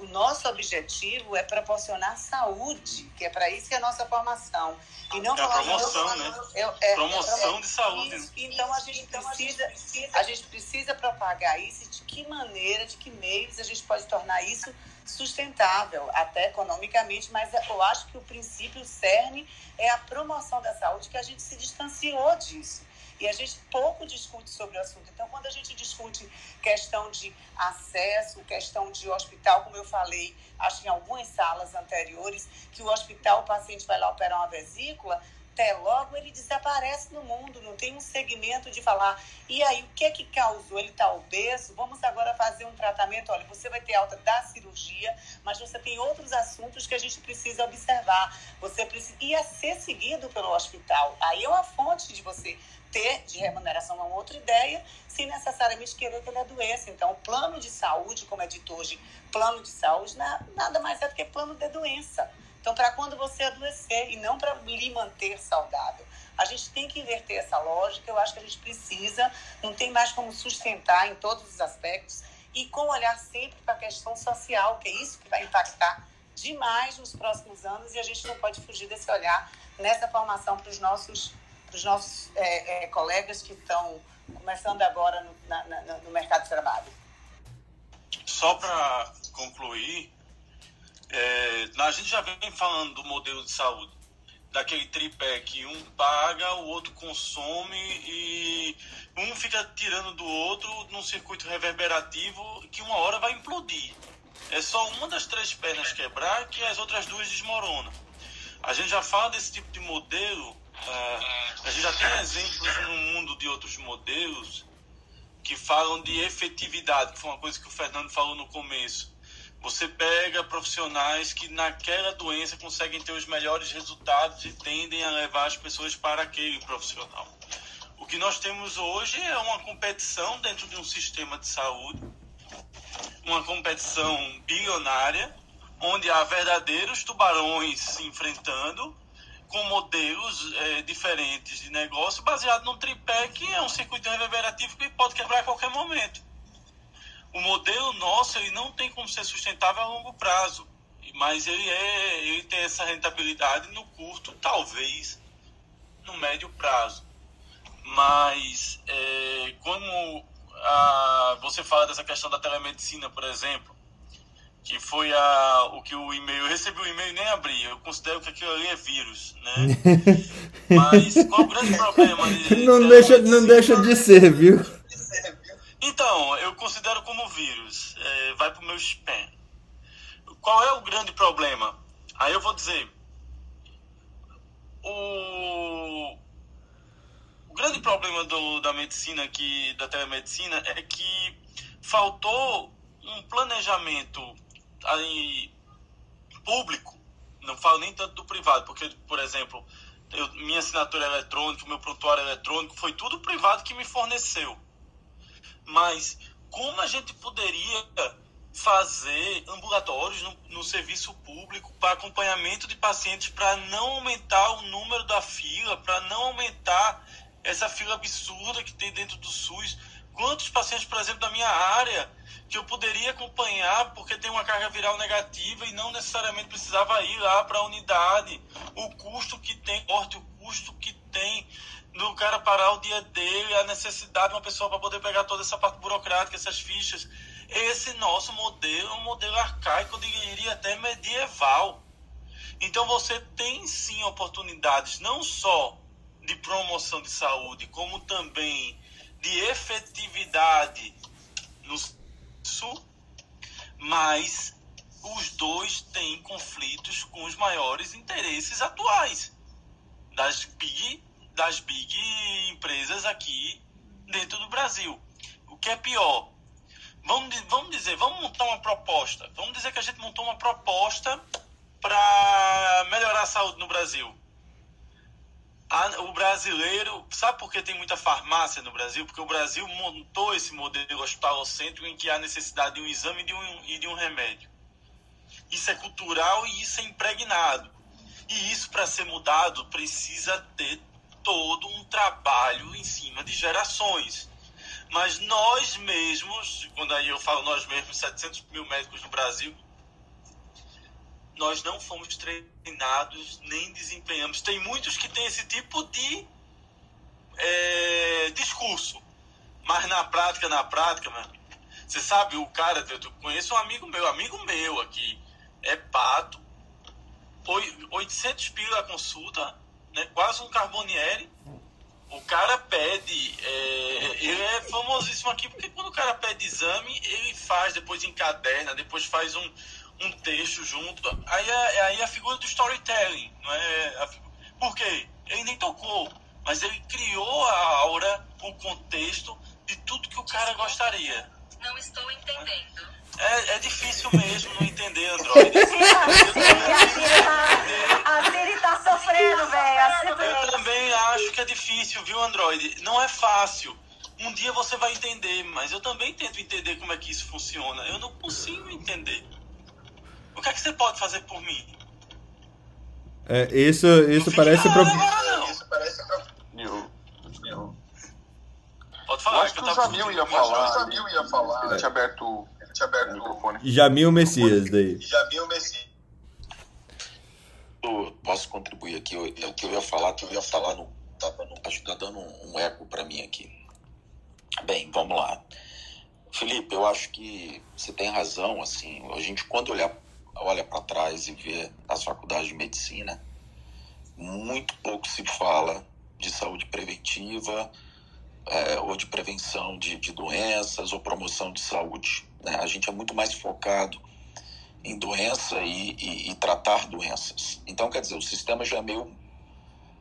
[SPEAKER 2] o nosso objetivo é proporcionar saúde, que é para isso que é a nossa formação.
[SPEAKER 4] E não é a promoção, né? É, é, promoção de saúde. Isso.
[SPEAKER 2] Então a gente então, precisa, a gente precisa propagar isso. De que maneira, de que meios a gente pode tornar isso sustentável, até economicamente, mas eu acho que o princípio, o cerne, é a promoção da saúde, que a gente se distanciou disso. E a gente pouco discute sobre o assunto. Então, quando a gente discute questão de acesso, questão de hospital, como eu falei, acho que em algumas salas anteriores, que o hospital, o paciente vai lá operar uma vesícula, até logo, ele desaparece no mundo, não tem um segmento de falar. E aí, o que é que causou? Ele está obeso, vamos agora fazer um tratamento. Olha, você vai ter alta da cirurgia, mas você tem outros assuntos que a gente precisa observar. Você precisa. Ser seguido pelo hospital. Aí é uma fonte de você ter de remuneração, é uma outra ideia, sem necessariamente querer que ele adoeça. Então, o plano de saúde, como é dito hoje, plano de saúde, nada mais é do que plano de doença. Então, para quando você adoecer e não para lhe manter saudável. A gente tem que inverter essa lógica, eu acho que a gente precisa, não tem mais como sustentar em todos os aspectos e com olhar sempre para a questão social, que é isso que vai impactar demais nos próximos anos e a gente não pode fugir desse olhar nessa formação para os nossos, pros nossos é, é, colegas que estão começando agora no, na, na, no mercado de trabalho.
[SPEAKER 4] Só para concluir, é, a gente já vem falando do modelo de saúde, daquele tripé que um paga, o outro consome e um fica tirando do outro num circuito reverberativo que uma hora vai implodir. É só uma das três pernas quebrar que as outras duas desmoronam. A gente já fala desse tipo de modelo, é, a gente já tem exemplos no mundo de outros modelos que falam de efetividade, que foi uma coisa que o Fernando falou no começo você pega profissionais que naquela doença conseguem ter os melhores resultados e tendem a levar as pessoas para aquele profissional. O que nós temos hoje é uma competição dentro de um sistema de saúde, uma competição bilionária, onde há verdadeiros tubarões se enfrentando com modelos é, diferentes de negócio baseado num tripé que é um circuito reverberativo que pode quebrar a qualquer momento o modelo nosso ele não tem como ser sustentável a longo prazo, mas ele, é, ele tem essa rentabilidade no curto, talvez no médio prazo. Mas é, como a, você fala dessa questão da telemedicina, por exemplo, que foi a, o que o e-mail, eu recebi o e-mail e nem abri, eu considero que aquilo ali é vírus, né? Mas qual o grande problema?
[SPEAKER 1] Não, deixa, não deixa de ser, viu?
[SPEAKER 4] Então, eu considero como vírus. É, vai para o meu spam. Qual é o grande problema? Aí eu vou dizer. O, o grande problema do, da medicina aqui, da telemedicina, é que faltou um planejamento aí, público. Não falo nem tanto do privado, porque, por exemplo, eu, minha assinatura eletrônica, meu prontuário eletrônico, foi tudo privado que me forneceu mas como a gente poderia fazer ambulatórios no, no serviço público para acompanhamento de pacientes para não aumentar o número da fila, para não aumentar essa fila absurda que tem dentro do SUS. Quantos pacientes, por exemplo, da minha área, que eu poderia acompanhar porque tem uma carga viral negativa e não necessariamente precisava ir lá para a unidade. O custo que tem, o custo que tem no cara parar o dia dele, a necessidade de uma pessoa para poder pegar toda essa parte burocrática, essas fichas. Esse nosso modelo é um modelo arcaico, eu diria até medieval. Então você tem sim oportunidades não só de promoção de saúde, como também de efetividade no sul, mas os dois têm conflitos com os maiores interesses atuais das big das big empresas aqui dentro do Brasil. O que é pior? Vamos, vamos dizer, vamos montar uma proposta. Vamos dizer que a gente montou uma proposta para melhorar a saúde no Brasil. O brasileiro, sabe por que tem muita farmácia no Brasil? Porque o Brasil montou esse modelo hospitalocêntrico em que há necessidade de um exame e de um, e de um remédio. Isso é cultural e isso é impregnado. E isso, para ser mudado, precisa ter todo um trabalho em cima de gerações. Mas nós mesmos, quando aí eu falo nós mesmos, 700 mil médicos no Brasil, nós não fomos treinados nem desempenhamos. Tem muitos que têm esse tipo de é, discurso, mas na prática, na prática, mano, você sabe, o cara, eu conheço um amigo meu, amigo meu aqui, é pato, 800 pila a consulta, né? quase um Carbonieri. O cara pede, é, ele é famosíssimo aqui porque quando o cara pede exame, ele faz, depois encaderna, depois faz um, um texto junto. Aí é, aí é a figura do storytelling, não é? A, por quê? ele nem tocou, mas ele criou a aura, o contexto de tudo que o cara gostaria.
[SPEAKER 6] Não estou entendendo.
[SPEAKER 4] É, é difícil mesmo não entender Android.
[SPEAKER 2] a Siri tá sofrendo, velho.
[SPEAKER 4] Eu também acho que é difícil, viu, Android? Não é fácil. Um dia você vai entender, mas eu também tento entender como é que isso funciona. Eu não consigo entender. O que é que você pode fazer por mim?
[SPEAKER 1] É, isso, isso parece.
[SPEAKER 4] Pro... Isso parece.
[SPEAKER 3] Eu...
[SPEAKER 4] Pode falar. Eu
[SPEAKER 3] acho que, que o Jamil ia falar. O Jamil ia falar. Eu tinha aberto, eu tinha aberto o microfone.
[SPEAKER 1] Jamil Messias daí.
[SPEAKER 3] Jamil Messias.
[SPEAKER 5] Eu posso contribuir aqui. O que eu ia falar, que eu ia falar no. Tava no, acho que tá dando um, um eco para mim aqui. Bem, vamos lá. Felipe, eu acho que você tem razão, assim, a gente quando olhar, olha para trás e vê as faculdades de medicina, muito pouco se fala de saúde preventiva é, ou de prevenção de, de, doenças ou promoção de saúde. Né? A gente é muito mais focado em doença e, e, e, tratar doenças. Então, quer dizer, o sistema já é meio.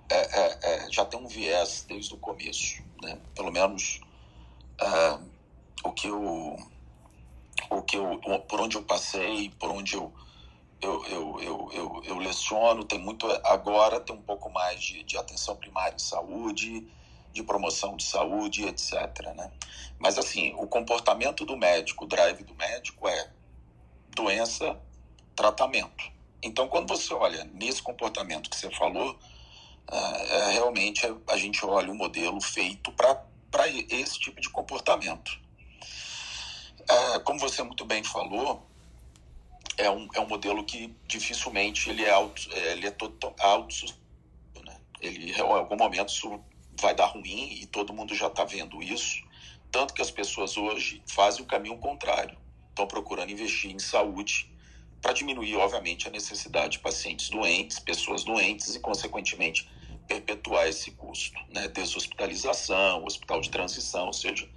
[SPEAKER 5] É, é, é já tem um viés desde o começo, né? pelo menos uh, o que eu o que eu por onde eu passei por onde eu eu, eu, eu, eu, eu leciono tem muito agora tem um pouco mais de, de atenção primária em saúde de promoção de saúde etc né mas assim o comportamento do médico o drive do médico é doença tratamento então quando você olha nesse comportamento que você falou uh, é, realmente a gente olha o modelo feito para para esse tipo de comportamento. É, como você muito bem falou, é um, é um modelo que dificilmente ele é auto, é, ele é total, auto né? ele em algum momento isso vai dar ruim e todo mundo já está vendo isso tanto que as pessoas hoje fazem o caminho contrário estão procurando investir em saúde para diminuir obviamente a necessidade de pacientes doentes pessoas doentes e consequentemente perpetuar esse custo, né? Deshospitalização, hospital de transição, ou seja,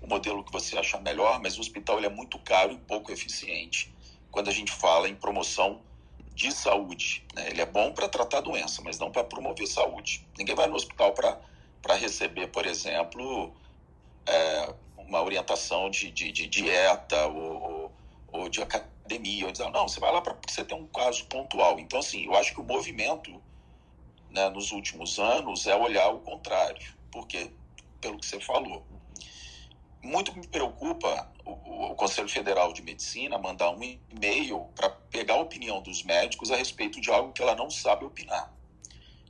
[SPEAKER 5] o modelo que você achar melhor, mas o hospital ele é muito caro e pouco eficiente quando a gente fala em promoção de saúde. Né? Ele é bom para tratar doença, mas não para promover saúde. Ninguém vai no hospital para receber, por exemplo, é, uma orientação de, de, de dieta ou, ou, de academia. Ou dizer, não, você vai lá para você ter um caso pontual. Então, assim, eu acho que o movimento né, nos últimos anos é olhar o contrário, porque, pelo que você falou, muito me preocupa o, o Conselho Federal de Medicina mandar um e-mail para pegar a opinião dos médicos a respeito de algo que ela não sabe opinar.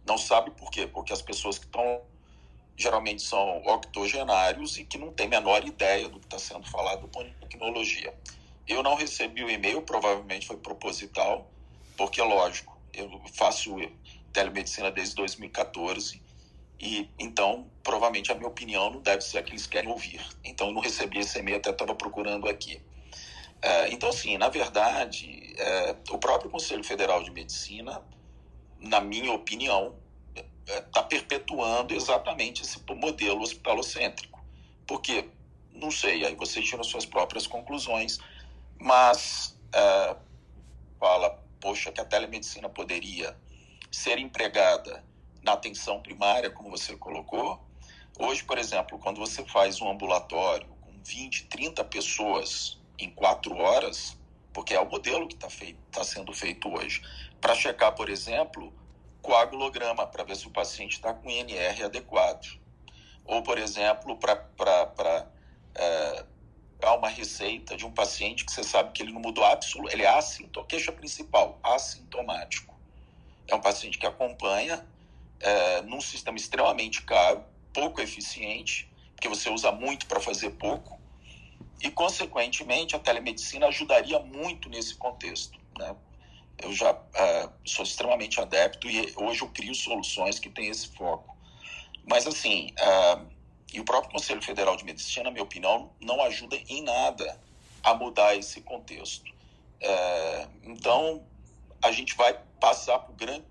[SPEAKER 5] Não sabe por quê? Porque as pessoas que estão geralmente são octogenários e que não têm a menor ideia do que está sendo falado por tecnologia. Eu não recebi o e-mail, provavelmente foi proposital, porque, lógico, eu faço telemedicina desde 2014 e então provavelmente a minha opinião não deve ser a que eles querem ouvir. Então eu não recebi esse e-mail, até estava procurando aqui. É, então, assim, na verdade, é, o próprio Conselho Federal de Medicina, na minha opinião, está é, perpetuando exatamente esse modelo hospitalocêntrico. Porque, não sei, aí vocês tiram suas próprias conclusões, mas é, fala, poxa, que a telemedicina poderia ser empregada na atenção primária, como você colocou. Hoje, por exemplo, quando você faz um ambulatório com 20, 30 pessoas em quatro horas, porque é o modelo que está tá sendo feito hoje, para checar, por exemplo, coagulograma, para ver se o paciente está com INR adequado. Ou, por exemplo, para é, dar uma receita de um paciente que você sabe que ele não mudou absolutamente, ele é assintomático, queixa principal, assintomático é um paciente que acompanha é, num sistema extremamente caro, pouco eficiente, porque você usa muito para fazer pouco, e, consequentemente, a telemedicina ajudaria muito nesse contexto. Né? Eu já é, sou extremamente adepto e hoje eu crio soluções que têm esse foco. Mas, assim, é, e o próprio Conselho Federal de Medicina, na minha opinião, não ajuda em nada a mudar esse contexto. Então, a gente vai passar por grande.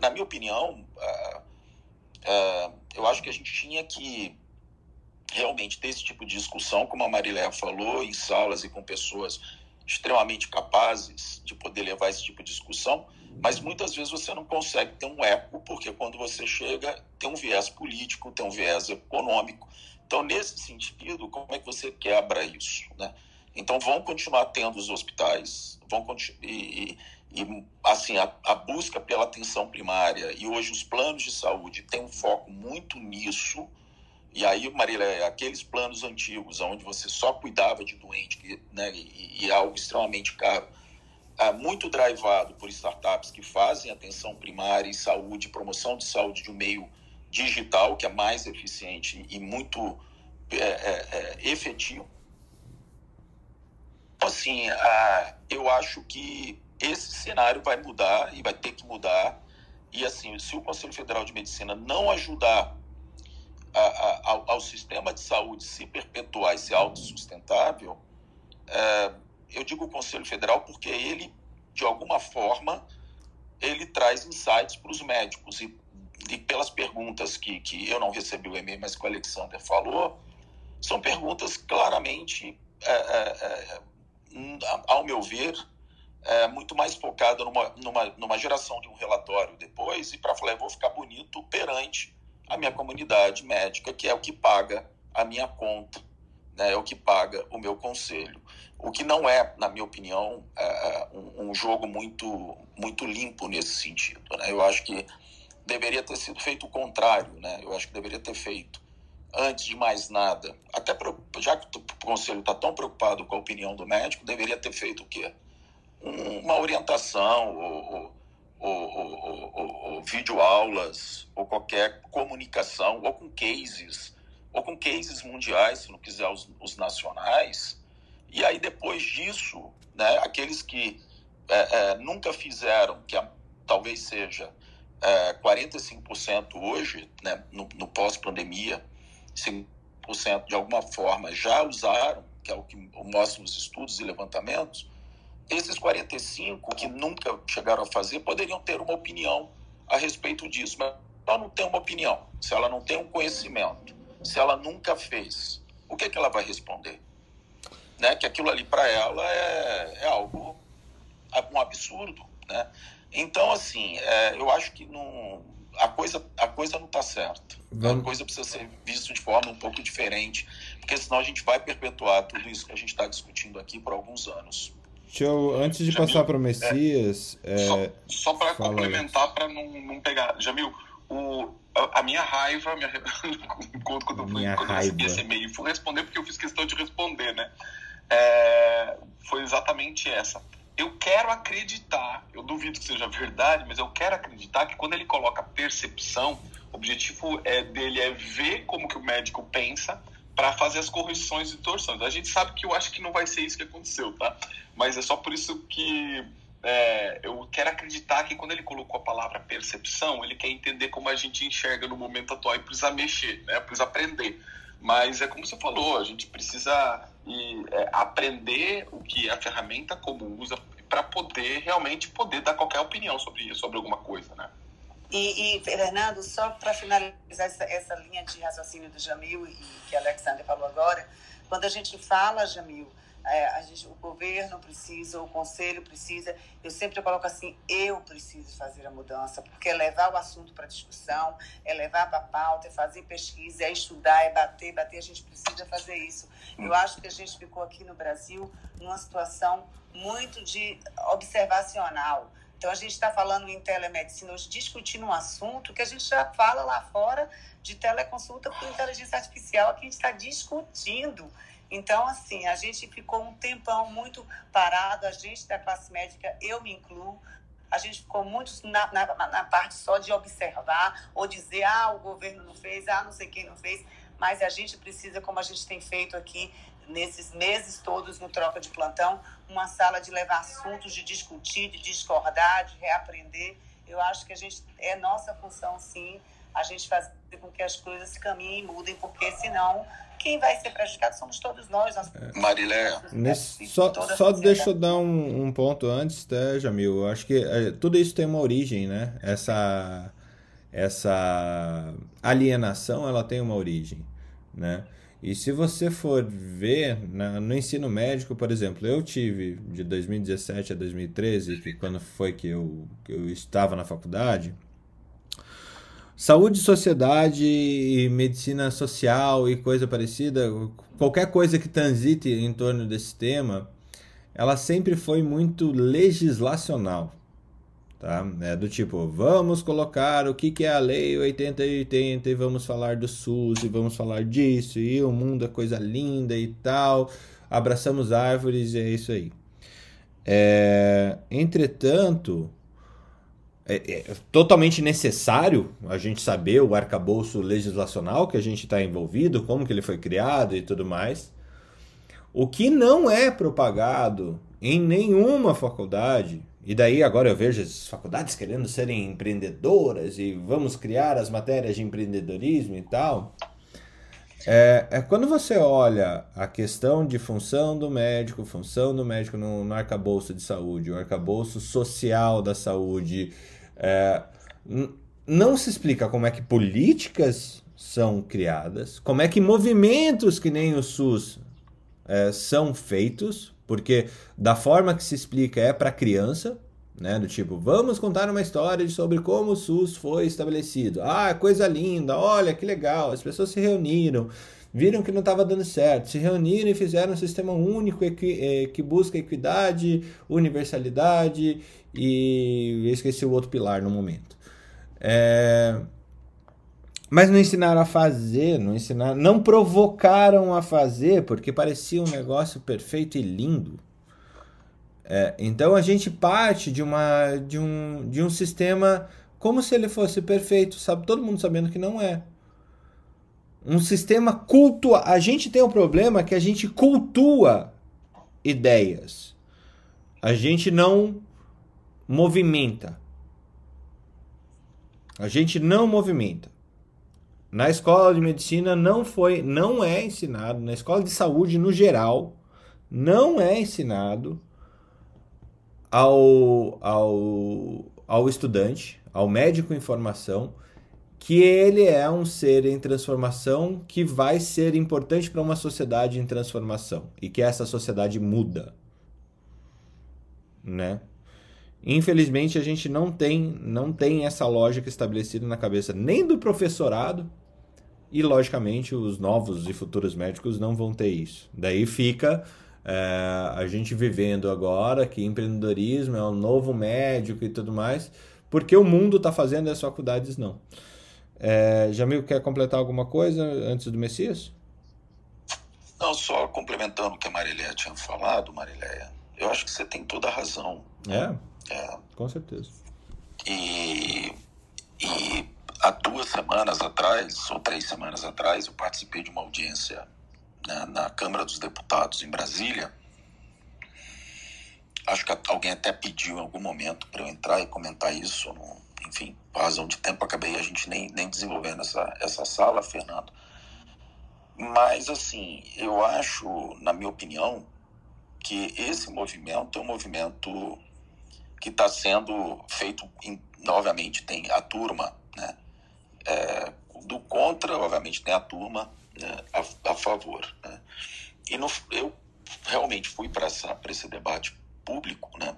[SPEAKER 5] Na minha opinião, uh, uh, eu acho que a gente tinha que realmente ter esse tipo de discussão, como a Marilé falou, em salas e com pessoas extremamente capazes de poder levar esse tipo de discussão, Mas muitas vezes você não consegue ter um eco, porque quando você chega, tem um viés político, tem um viés econômico. Então, nesse sentido, como é que você quebra isso? Né? Então, vão continuar tendo os hospitais, vão e, e assim a, a, busca pela atenção primária e hoje os planos de saúde têm um foco muito nisso. E aí, Marília, aqueles planos antigos, onde você só cuidava de doente, né, e, e é algo extremamente caro, é muito drivado por startups que fazem atenção primária e saúde, promoção de saúde de um meio digital, que é mais eficiente e muito é, é, é efetivo. Assim, eu acho que esse cenário vai mudar e vai ter que mudar. E assim, se o Conselho Federal de Medicina não ajudar a, a, ao, ao, sistema de saúde se perpetuar e ser autossustentável, é, eu digo o Conselho Federal porque ele, de alguma forma, ele traz insights para os médicos e, e, pelas perguntas que, que eu não recebi o e-mail, mas que o Alexander falou, são perguntas claramente, é, é, é ao meu ver, é, muito mais focada numa, numa, numa geração de um relatório depois e para falar, eu vou ficar bonito perante a minha comunidade médica, que é o que paga a minha conta, né, é o que paga o meu conselho. O que não é, na minha opinião, é, é um, um, jogo muito, muito limpo nesse sentido. Né? Eu acho que deveria ter sido feito o contrário, né? eu acho que deveria ter feito antes de mais nada, até já que o conselho está tão preocupado com a opinião do médico, deveria ter feito o quê? Uma orientação ou, ou, ou, videoaulas ou qualquer comunicação ou com cases ou com cases mundiais, se não quiser os, os nacionais. E aí depois disso, né, aqueles que é, é, nunca fizeram, que a, talvez seja é, 45% hoje, né, no, no pós-pandemia, 5% de alguma forma já usaram, que é o que mostram os estudos e levantamentos, esses 45 que nunca chegaram a fazer poderiam ter uma opinião a respeito disso, mas ela não tem uma opinião, se ela não tem um conhecimento, se ela nunca fez, o que, é que ela vai responder? Né? Que aquilo ali para ela é, é algo um absurdo, né? Então, assim, é, eu acho que não, a coisa a coisa não está certa. Vamos. A coisa precisa ser vista de forma um pouco diferente, porque senão a gente vai perpetuar tudo isso que a gente está discutindo aqui por alguns anos.
[SPEAKER 1] Deixa eu, antes de Jamil, passar para o Messias. É,
[SPEAKER 3] é, só, só para complementar, para não, não pegar. Jamil, o, a, a minha raiva, minha, quando, quando, minha quando raiva. eu recebi esse e-mail, fui responder porque eu fiz questão de responder, né? É, foi exatamente essa. Eu quero acreditar, eu duvido que seja verdade, mas eu quero acreditar que quando ele coloca percepção, o objetivo é, dele é ver como que o médico pensa para fazer as correções e torções. A gente sabe que eu acho que não vai ser isso que aconteceu, tá? Mas é só por isso que é, eu quero acreditar que quando ele colocou a palavra percepção, ele quer entender como a gente enxerga no momento atual e precisa mexer, né? Precisa aprender. Mas é como você falou, a gente precisa é, aprender o que é a ferramenta, como usa, para poder realmente poder dar qualquer opinião sobre, sobre alguma coisa, né?
[SPEAKER 2] E, e Fernando, só para finalizar essa, essa, linha de raciocínio do Jamil e que a Alexandre falou agora, quando a gente fala, Jamil, é, gente, o governo precisa, o conselho precisa, eu sempre coloco assim, eu preciso fazer a mudança, porque é levar o assunto para discussão, é levar para a pauta, é fazer pesquisa, é estudar, é bater, bater, a gente precisa fazer isso. Eu acho que a gente ficou aqui no Brasil numa situação muito de observacional. Então, a gente está falando em telemedicina hoje, discutindo um assunto que a gente já fala lá fora de teleconsulta por inteligência artificial, que a gente está discutindo. Então, assim, a gente ficou um tempão muito parado, a gente da classe médica, eu me incluo, a gente ficou muito na, na, na, parte só de observar ou dizer, ah, o governo não fez, ah, não sei quem não fez, mas a gente precisa, como a gente tem feito aqui nesses meses todos no Troca de Plantão, uma sala de levar assuntos, de discutir, de discordar, de reaprender. Eu acho que a gente é nossa função, sim, a gente fazer com que as coisas caminhem e mudem, porque senão quem vai ser prejudicado somos todos nós. nós
[SPEAKER 5] é. Marilé.
[SPEAKER 1] Nesse, só só deixa eu dar um, um, ponto antes, tá, Jamil? Eu acho que é, tudo isso tem uma origem, né? Essa, essa alienação, ela tem uma origem, né? E se você for ver na, no ensino médico, por exemplo, eu tive de 2017 a 2013, que quando foi que eu, que eu estava na faculdade, saúde, sociedade e medicina social e coisa parecida, qualquer coisa que transite em torno desse tema, ela sempre foi muito legislacional. Tá? É do tipo, vamos colocar o que, que é a lei 8080 e vamos falar do SUS e vamos falar disso e o mundo é coisa linda e tal. Abraçamos árvores e é isso aí. É, entretanto, é, é, totalmente necessário a gente saber o arcabouço legislacional que a gente está envolvido, como que ele foi criado e tudo mais. O que não é propagado em nenhuma faculdade, e daí agora eu vejo as faculdades querendo serem empreendedoras e vamos criar as matérias de empreendedorismo e tal. É, é quando você olha a questão de função do médico, função do médico no, no arcabouço de saúde, o arcabouço social da saúde, é, não se explica como é que políticas são criadas, como é que movimentos que nem o SUS é, são feitos porque da forma que se explica é para criança, né? Do tipo, vamos contar uma história sobre como o SUS foi estabelecido. Ah, coisa linda, olha que legal. As pessoas se reuniram, viram que não estava dando certo, se reuniram e fizeram um sistema único eh, que busca equidade, universalidade e eu esqueci o outro pilar no momento. É... Mas não ensinaram a fazer, não ensinaram, não provocaram a fazer, porque parecia um negócio perfeito e lindo. É, então a gente parte de, uma, de, um, de um sistema como se ele fosse perfeito, sabe? Todo mundo sabendo que não é. Um sistema cultua. A gente tem um problema que a gente cultua ideias. A gente não movimenta. A gente não movimenta. Na escola de medicina não foi, não é ensinado, na escola de saúde no geral, não é ensinado ao, ao, ao estudante, ao médico em formação, que ele é um ser em transformação que vai ser importante para uma sociedade em transformação e que essa sociedade muda, né? Infelizmente a gente não tem não tem essa lógica estabelecida na cabeça nem do professorado e, logicamente, os novos e futuros médicos não vão ter isso. Daí fica é, a gente vivendo agora que empreendedorismo é um novo médico e tudo mais, porque o mundo está fazendo e as faculdades não. É, Jamil, quer completar alguma coisa antes do Messias?
[SPEAKER 5] Não, só complementando o que a Mariléia tinha falado, Mariléia, eu acho que você tem toda a razão.
[SPEAKER 1] É, é. com certeza.
[SPEAKER 5] E, e há duas semanas atrás, ou três semanas atrás, eu participei de uma audiência na, na Câmara dos Deputados em Brasília. Acho que alguém até pediu em algum momento para eu entrar e comentar isso. Enfim, por razão de tempo, acabei a gente nem, nem desenvolvendo essa, essa sala, Fernando. Mas, assim, eu acho, na minha opinião, que esse movimento é um movimento que está sendo feito, em, obviamente, tem a turma, né? É, do contra, obviamente, tem a turma né, a, a, favor. Né? E no, eu realmente fui para esse debate público, né?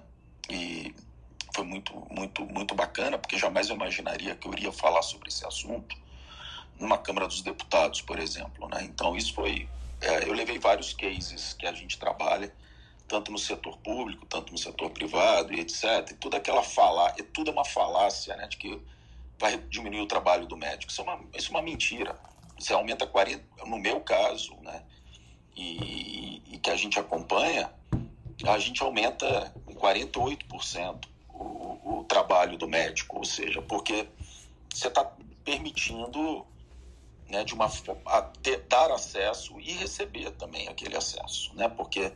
[SPEAKER 5] E foi muito, muito, muito bacana, porque jamais eu imaginaria que eu iria falar sobre esse assunto numa Câmara dos Deputados, por exemplo. Né? Então, isso foi. É, eu levei vários cases que a gente trabalha, tanto no setor público, tanto no setor privado e etc. E toda aquela fala, é tudo uma falácia, né? De que vai diminuir o trabalho do médico. Isso é uma, isso é uma mentira. Você aumenta 40, no meu caso, né? E, e que a gente acompanha, a gente aumenta em 48% o, o trabalho do médico, ou seja, porque você está permitindo né, de uma ter, dar acesso e receber também aquele acesso, né? Porque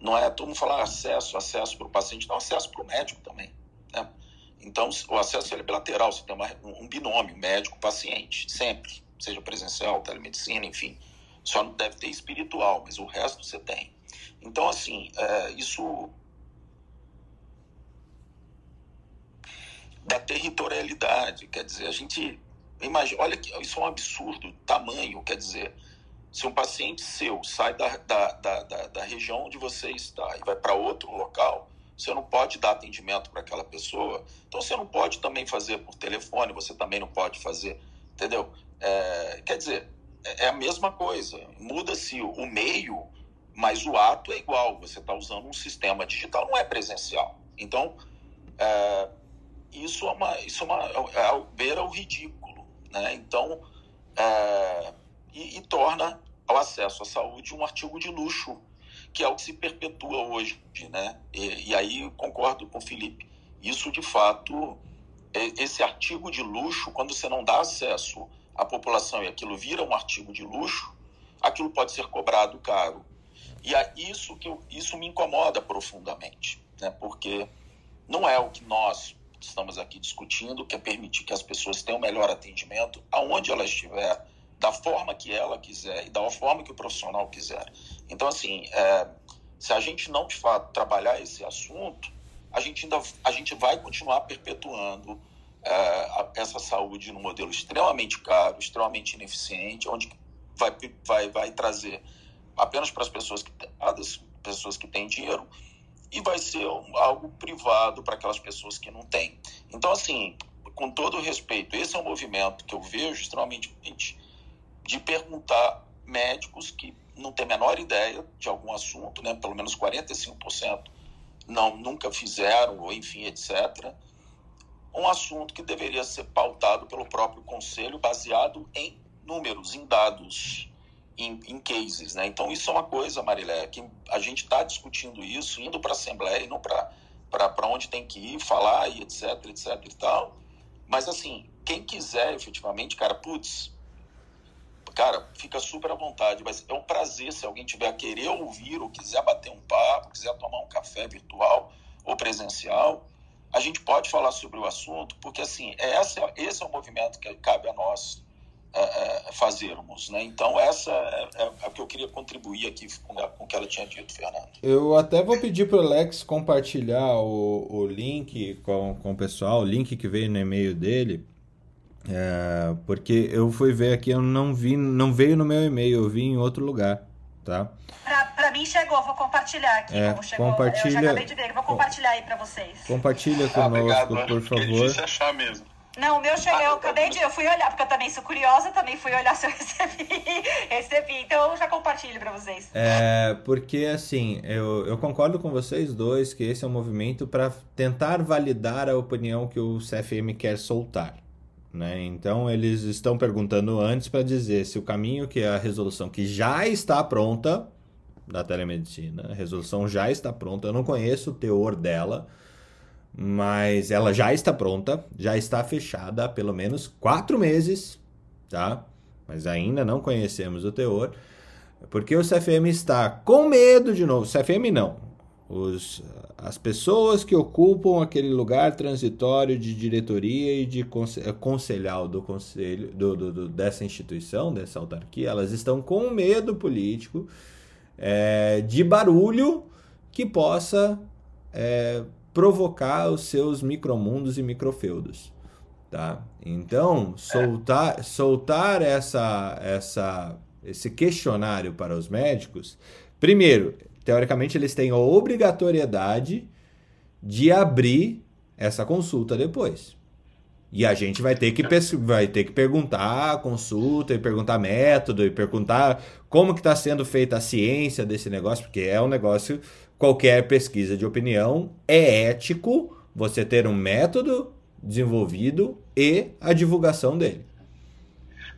[SPEAKER 5] não é todo mundo falar acesso, acesso para o paciente, não acesso para o médico também, né? Então, o acesso é bilateral, você tem uma, um binômio médico-paciente, sempre, seja presencial, telemedicina, enfim. Só não deve ter espiritual, mas o resto você tem. Então, assim, é, isso da territorialidade, quer dizer, a gente imagina, olha que isso é um absurdo tamanho, quer dizer, Se um paciente seu sai da, da, da, da, da região onde você está e vai para outro local, você não pode dar atendimento para aquela pessoa, então você não pode também fazer por telefone, você também não pode fazer, entendeu? É, quer dizer, é, é a mesma coisa, muda-se o meio, mas o ato é igual, você está usando um sistema digital, não é presencial. Então, é, isso é uma, isso é, uma, é beira o ridículo, né? Então, é, e, e torna o acesso à saúde um artigo de luxo, que é o que se perpetua hoje, né? E, e aí concordo com o Felipe. Isso, de fato, é, esse artigo de luxo, quando você não dá acesso à população e aquilo vira um artigo de luxo, aquilo pode ser cobrado caro. E é isso que eu, isso me incomoda profundamente, né? Porque não é o que nós estamos aqui discutindo, que é permitir que as pessoas tenham melhor atendimento aonde ela estiver, da forma que ela quiser e da forma que o profissional quiser. Então, assim, é, se a gente não, de fato, trabalhar esse assunto, a gente ainda a gente vai continuar perpetuando é, essa saúde num modelo extremamente caro, extremamente ineficiente, onde vai, vai, vai trazer apenas para as pessoas que, as pessoas que têm dinheiro e vai ser algo privado para aquelas pessoas que não têm. Então, assim, com todo respeito, esse é um movimento que eu vejo extremamente de perguntar médicos que não têm a menor ideia de algum assunto, né? pelo menos 45% não, nunca fizeram, ou enfim, etc. Um assunto que deveria ser pautado pelo próprio conselho, baseado em números, em dados, em, em cases. Né? Então, isso é uma coisa, Marilé, que a gente está discutindo isso, indo para a Assembleia e não para onde tem que ir, falar e etc, etc e tal. Mas, assim, quem quiser efetivamente, cara, putz, cara, fica super à vontade. Mas é um prazer se alguém tiver a querer ouvir ou quiser bater um papo, quiser tomar um café virtual ou presencial. A gente pode falar sobre o assunto, porque assim, é esse, esse é o movimento que cabe a nós é, é, fazermos. Né? Então, essa é, é, é, o que eu queria contribuir aqui com, com o que ela tinha dito, Fernando.
[SPEAKER 1] Eu até vou pedir para o Alex compartilhar o, o link com, com o pessoal, o link que veio no e-mail dele é, porque eu fui ver aqui, eu não vi, não veio no meu e-mail, eu vi em outro lugar, tá?
[SPEAKER 7] Pra, pra mim chegou, vou compartilhar aqui.
[SPEAKER 1] É, chegou, compartilha, eu já
[SPEAKER 7] acabei de ver, vou compartilhar aí pra vocês.
[SPEAKER 1] Compartilha ah, conosco, ah, obrigado, por favor. É
[SPEAKER 3] difícil achar mesmo.
[SPEAKER 7] Não, o meu chegou, ah, eu acabei de. Eu fui olhar, porque eu também sou curiosa, também fui olhar se eu recebi. recebi, então eu já compartilho para vocês.
[SPEAKER 1] É, porque assim, eu, eu concordo com vocês dois que esse é um movimento para tentar validar a opinião que o CFM quer soltar. Né? Então eles estão perguntando antes para dizer se o caminho que é a resolução que já está pronta da telemedicina, a resolução já está pronta, eu não conheço o teor dela, mas ela já está pronta, já está fechada há pelo menos quatro meses, tá? Mas ainda não conhecemos o teor, porque o CFM está com medo de novo. CFM não, os, as pessoas que ocupam aquele lugar transitório de diretoria e de conselhal do conselho do, do, do, dessa instituição, dessa autarquia, elas estão com medo político é, de barulho que possa é, provocar os seus micromundos e microfeudos. Tá? Então, soltar, soltar essa, essa, esse questionário para os médicos, primeiro, teoricamente, eles têm a obrigatoriedade de abrir essa consulta depois. E a gente vai ter que, vai ter que perguntar a consulta e perguntar método e perguntar como que está sendo feita a ciência desse negócio, porque é um negócio, qualquer pesquisa de opinião, é ético você ter um método desenvolvido e a divulgação dele.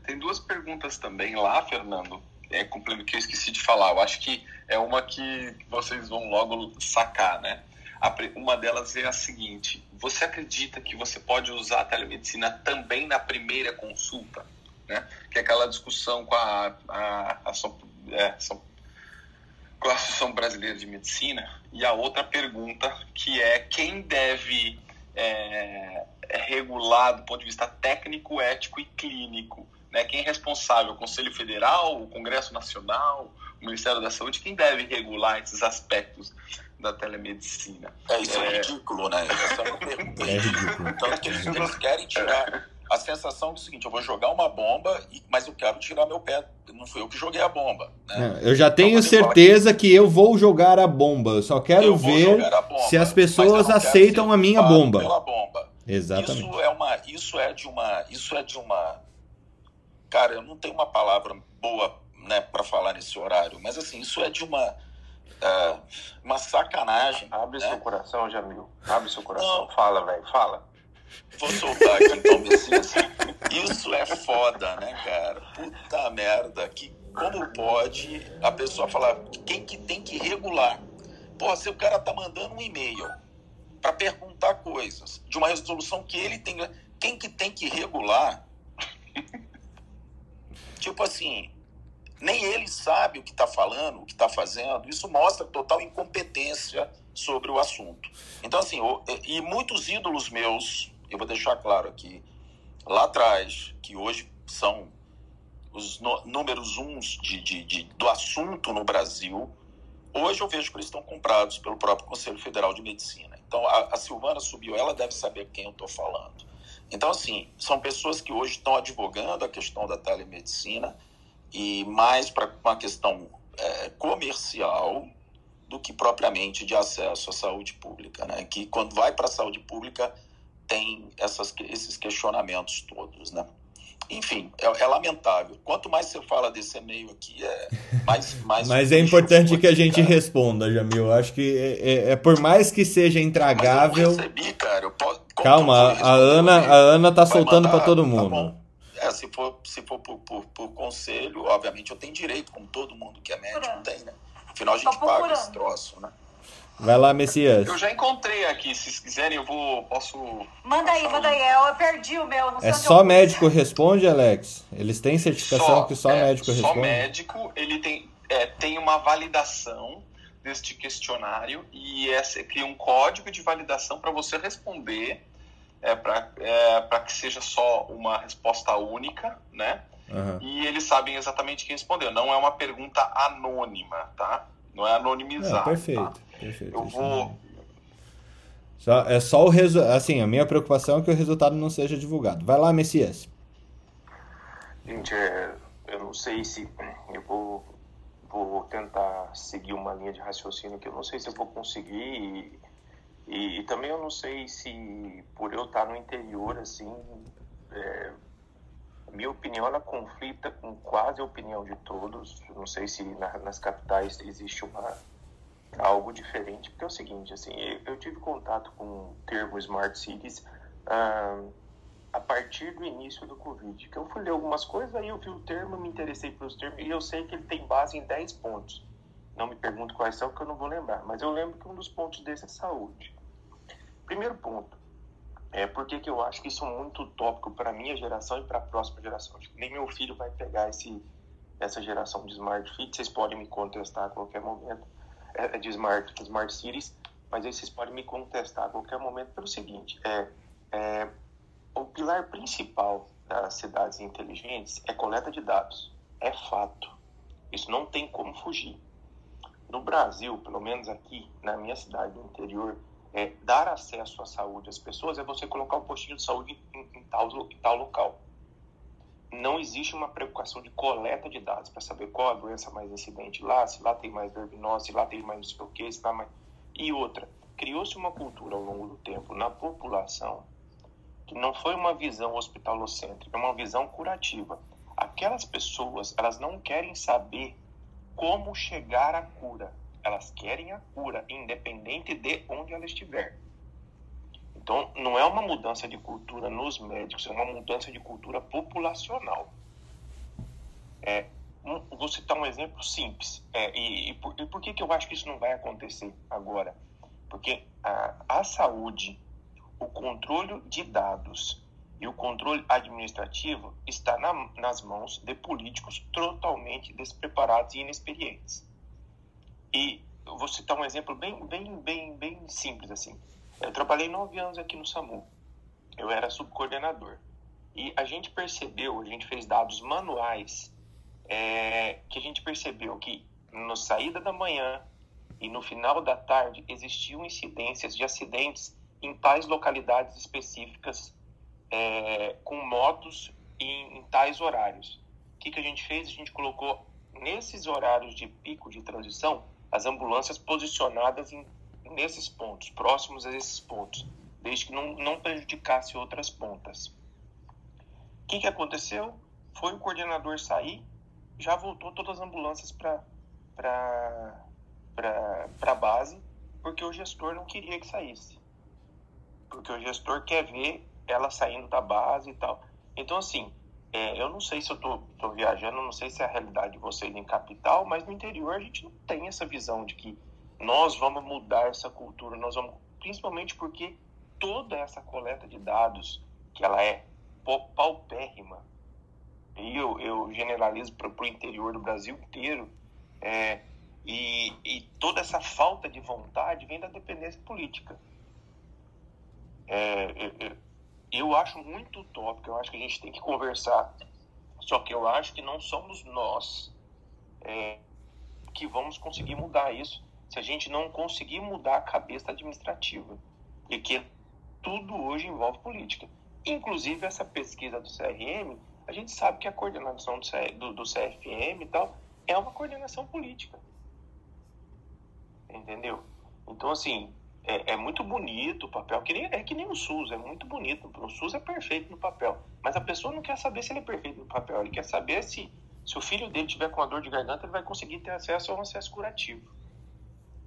[SPEAKER 3] Tem duas perguntas também lá, Fernando, é, que eu esqueci de falar. Eu acho que é uma que vocês vão logo sacar, né? uma delas é a seguinte: você acredita que você pode usar a telemedicina também na primeira consulta? Né? Que é aquela discussão com a, a, a, é, com a Associação Brasileira de Medicina. E a outra pergunta, que é quem deve é, é regular do ponto de vista técnico, ético e clínico né? Quem é responsável? O Conselho Federal, o Congresso Nacional, o Ministério da Saúde? Quem deve regular esses aspectos da telemedicina?
[SPEAKER 5] É, isso é, é ridículo, né? Essa é uma pergunta. É ridículo. Tanto que eles, eles querem tirar a sensação é o seguinte: eu vou jogar uma bomba, mas eu quero tirar meu pé. Não fui eu que joguei a bomba. Né?
[SPEAKER 1] É, eu já tenho então, certeza que... que... eu vou jogar a bomba. Eu só quero eu ver bomba, se as pessoas aceitam a minha bomba.
[SPEAKER 5] Bomba.
[SPEAKER 1] Exatamente.
[SPEAKER 5] Isso é uma, isso é de uma, isso é de uma. Cara, eu não tenho uma palavra boa, né, para falar nesse horário, mas assim, isso é de uma uh, uma sacanagem.
[SPEAKER 8] Abre
[SPEAKER 5] né?
[SPEAKER 8] seu coração, Jamil. Abre seu coração. Não. Fala, velho. Fala.
[SPEAKER 5] Vou soltar aqui então, Messias. Isso é foda, né, cara? Puta merda. Que, como pode a pessoa falar quem que tem que regular? Pô, se o cara tá mandando um e-mail para perguntar coisas de uma resolução que ele tem. Quem que tem que regular? Tipo assim, nem ele sabe o que está falando, o que está fazendo. Isso mostra total incompetência sobre o assunto. Então, assim, e muitos ídolos meus eu vou deixar claro aqui, lá atrás, que hoje são os números uns de, de, de, do assunto no Brasil, hoje eu vejo que eles estão comprados pelo próprio Conselho Federal de Medicina. Então, a, a Silvana subiu, ela deve saber quem eu estou falando. Então, assim, são pessoas que hoje estão advogando a questão da telemedicina e mais para uma questão é, comercial do que propriamente de acesso à saúde pública, né? Que quando vai para a saúde pública tem essas, esses questionamentos todos, né? Enfim, é, é, lamentável. Quanto mais você fala desse e-mail aqui, é mais. mais
[SPEAKER 1] Mas é importante que a gente cara. responda, Jamil. Eu acho que é, é, é, por mais que seja intragável.
[SPEAKER 5] Mas eu recebi, cara. Eu posso,
[SPEAKER 1] Calma, a Ana, a Ana tá soltando para todo tá mundo.
[SPEAKER 5] Tá é, se for, se for por, por, por, conselho, obviamente eu tenho direito, como todo mundo que é médico tem, né? Afinal, a gente paga esse troço, né?
[SPEAKER 1] Vai lá, Messias.
[SPEAKER 8] Eu já encontrei aqui, se quiserem eu vou, posso...
[SPEAKER 7] Manda aí, manda aí, eu perdi o meu,
[SPEAKER 1] É só médico responde, Alex? Eles têm certificação só, que só é, médico só responde?
[SPEAKER 8] Só médico, ele tem, é, tem uma validação deste questionário e essa, cria um código de validação para você responder, é, para é, que seja só uma resposta única, né? Uhum. E eles sabem exatamente quem respondeu. Não é uma pergunta anônima, tá? Não é anonimizado.
[SPEAKER 1] É, perfeito, tá? perfeito.
[SPEAKER 8] Eu vou.
[SPEAKER 1] Só, é só o resultado. Assim, a minha preocupação é que o resultado não seja divulgado. Vai lá, Messias.
[SPEAKER 8] Gente, é, eu não sei se eu vou, vou tentar seguir uma linha de raciocínio que eu não sei se eu vou conseguir. E, e, e também eu não sei se por eu estar no interior, assim, é, minha opinião ela conflita com quase a opinião de todos. Não sei se na, nas capitais existe uma algo diferente, porque é o seguinte, assim, eu, eu tive contato com o termo Smart Cities ah, a partir do início do Covid, que eu fui ler algumas coisas, aí eu vi o termo, me interessei pelos termos, e eu sei que ele tem base em 10 pontos. Não me pergunto quais são, porque eu não vou lembrar, mas eu lembro que um dos pontos desse é saúde. Primeiro ponto, é, por que, que eu acho que isso é muito utópico para minha geração e para a próxima geração? Acho que nem meu filho vai pegar esse, essa geração de Smart Fit, vocês podem me contestar a qualquer momento, é, é de Smart, smart Cities, mas aí vocês podem me contestar a qualquer momento pelo seguinte, é, é o pilar principal das cidades inteligentes é coleta de dados, é fato, isso não tem como fugir. No Brasil, pelo menos aqui na minha cidade do interior, é, dar acesso à saúde às pessoas é você colocar um postinho de saúde em, em, tal, em tal local. Não existe uma preocupação de coleta de dados para saber qual a doença mais incidente lá, se lá tem mais verminose, se lá tem mais não sei o que, se lá mais... E outra, criou-se uma cultura ao longo do tempo na população que não foi uma visão hospitalocêntrica, é uma visão curativa. Aquelas pessoas, elas não querem saber como chegar à cura, elas querem a cura, independente de onde ela estiver. Então, não é uma mudança de cultura nos médicos, é uma mudança de cultura populacional. É, um, vou citar um exemplo simples. É, e, e, por, e, por, que, que eu acho que isso não vai acontecer agora? Porque a, a saúde, o controle de dados e o controle administrativo está na, nas mãos de políticos totalmente despreparados e inexperientes. E vou citar um exemplo bem, bem, bem, bem simples assim. Eu trabalhei nove anos aqui no SAMU. Eu era subcoordenador. E a gente percebeu, a gente fez dados manuais, é, que a gente percebeu que na saída da manhã e no final da tarde existiam incidências de acidentes em tais localidades específicas é, com motos em, em tais horários. O que, que a gente fez? A gente colocou nesses horários de pico de transição as ambulâncias posicionadas em, nesses pontos, próximos a esses pontos, desde que não, não prejudicasse outras pontas. O que, que aconteceu? Foi o coordenador sair, já voltou todas as ambulâncias para a base, porque o gestor não queria que saísse. Porque o gestor quer ver ela saindo da base e tal. Então, assim, é, eu não sei se eu tô viajando, não sei se é a realidade de vocês em capital, mas no interior a gente não tem essa visão de que nós vamos mudar essa cultura, nós vamos, principalmente porque toda essa coleta de dados, que ela é paupérrima, e eu, eu generalizo para o interior do Brasil inteiro, é, e, e, toda essa falta de vontade vem da dependência política. É, eu, eu acho muito utópico, eu acho que a gente tem que conversar. Só que eu acho que não somos nós é, que vamos conseguir mudar isso se a gente não conseguir mudar a cabeça administrativa. E que tudo hoje envolve política. Inclusive, essa pesquisa do CRM, a gente sabe que a coordenação do, do CFM e tal é uma coordenação política. Entendeu? Então, assim, é, é, muito bonito o papel, que nem, é que nem o SUS, é muito bonito. O SUS é perfeito no papel, mas a pessoa não quer saber se ele é perfeito no papel, ele quer saber se, se o filho dele tiver com uma dor de garganta, ele vai conseguir ter acesso a um acesso curativo.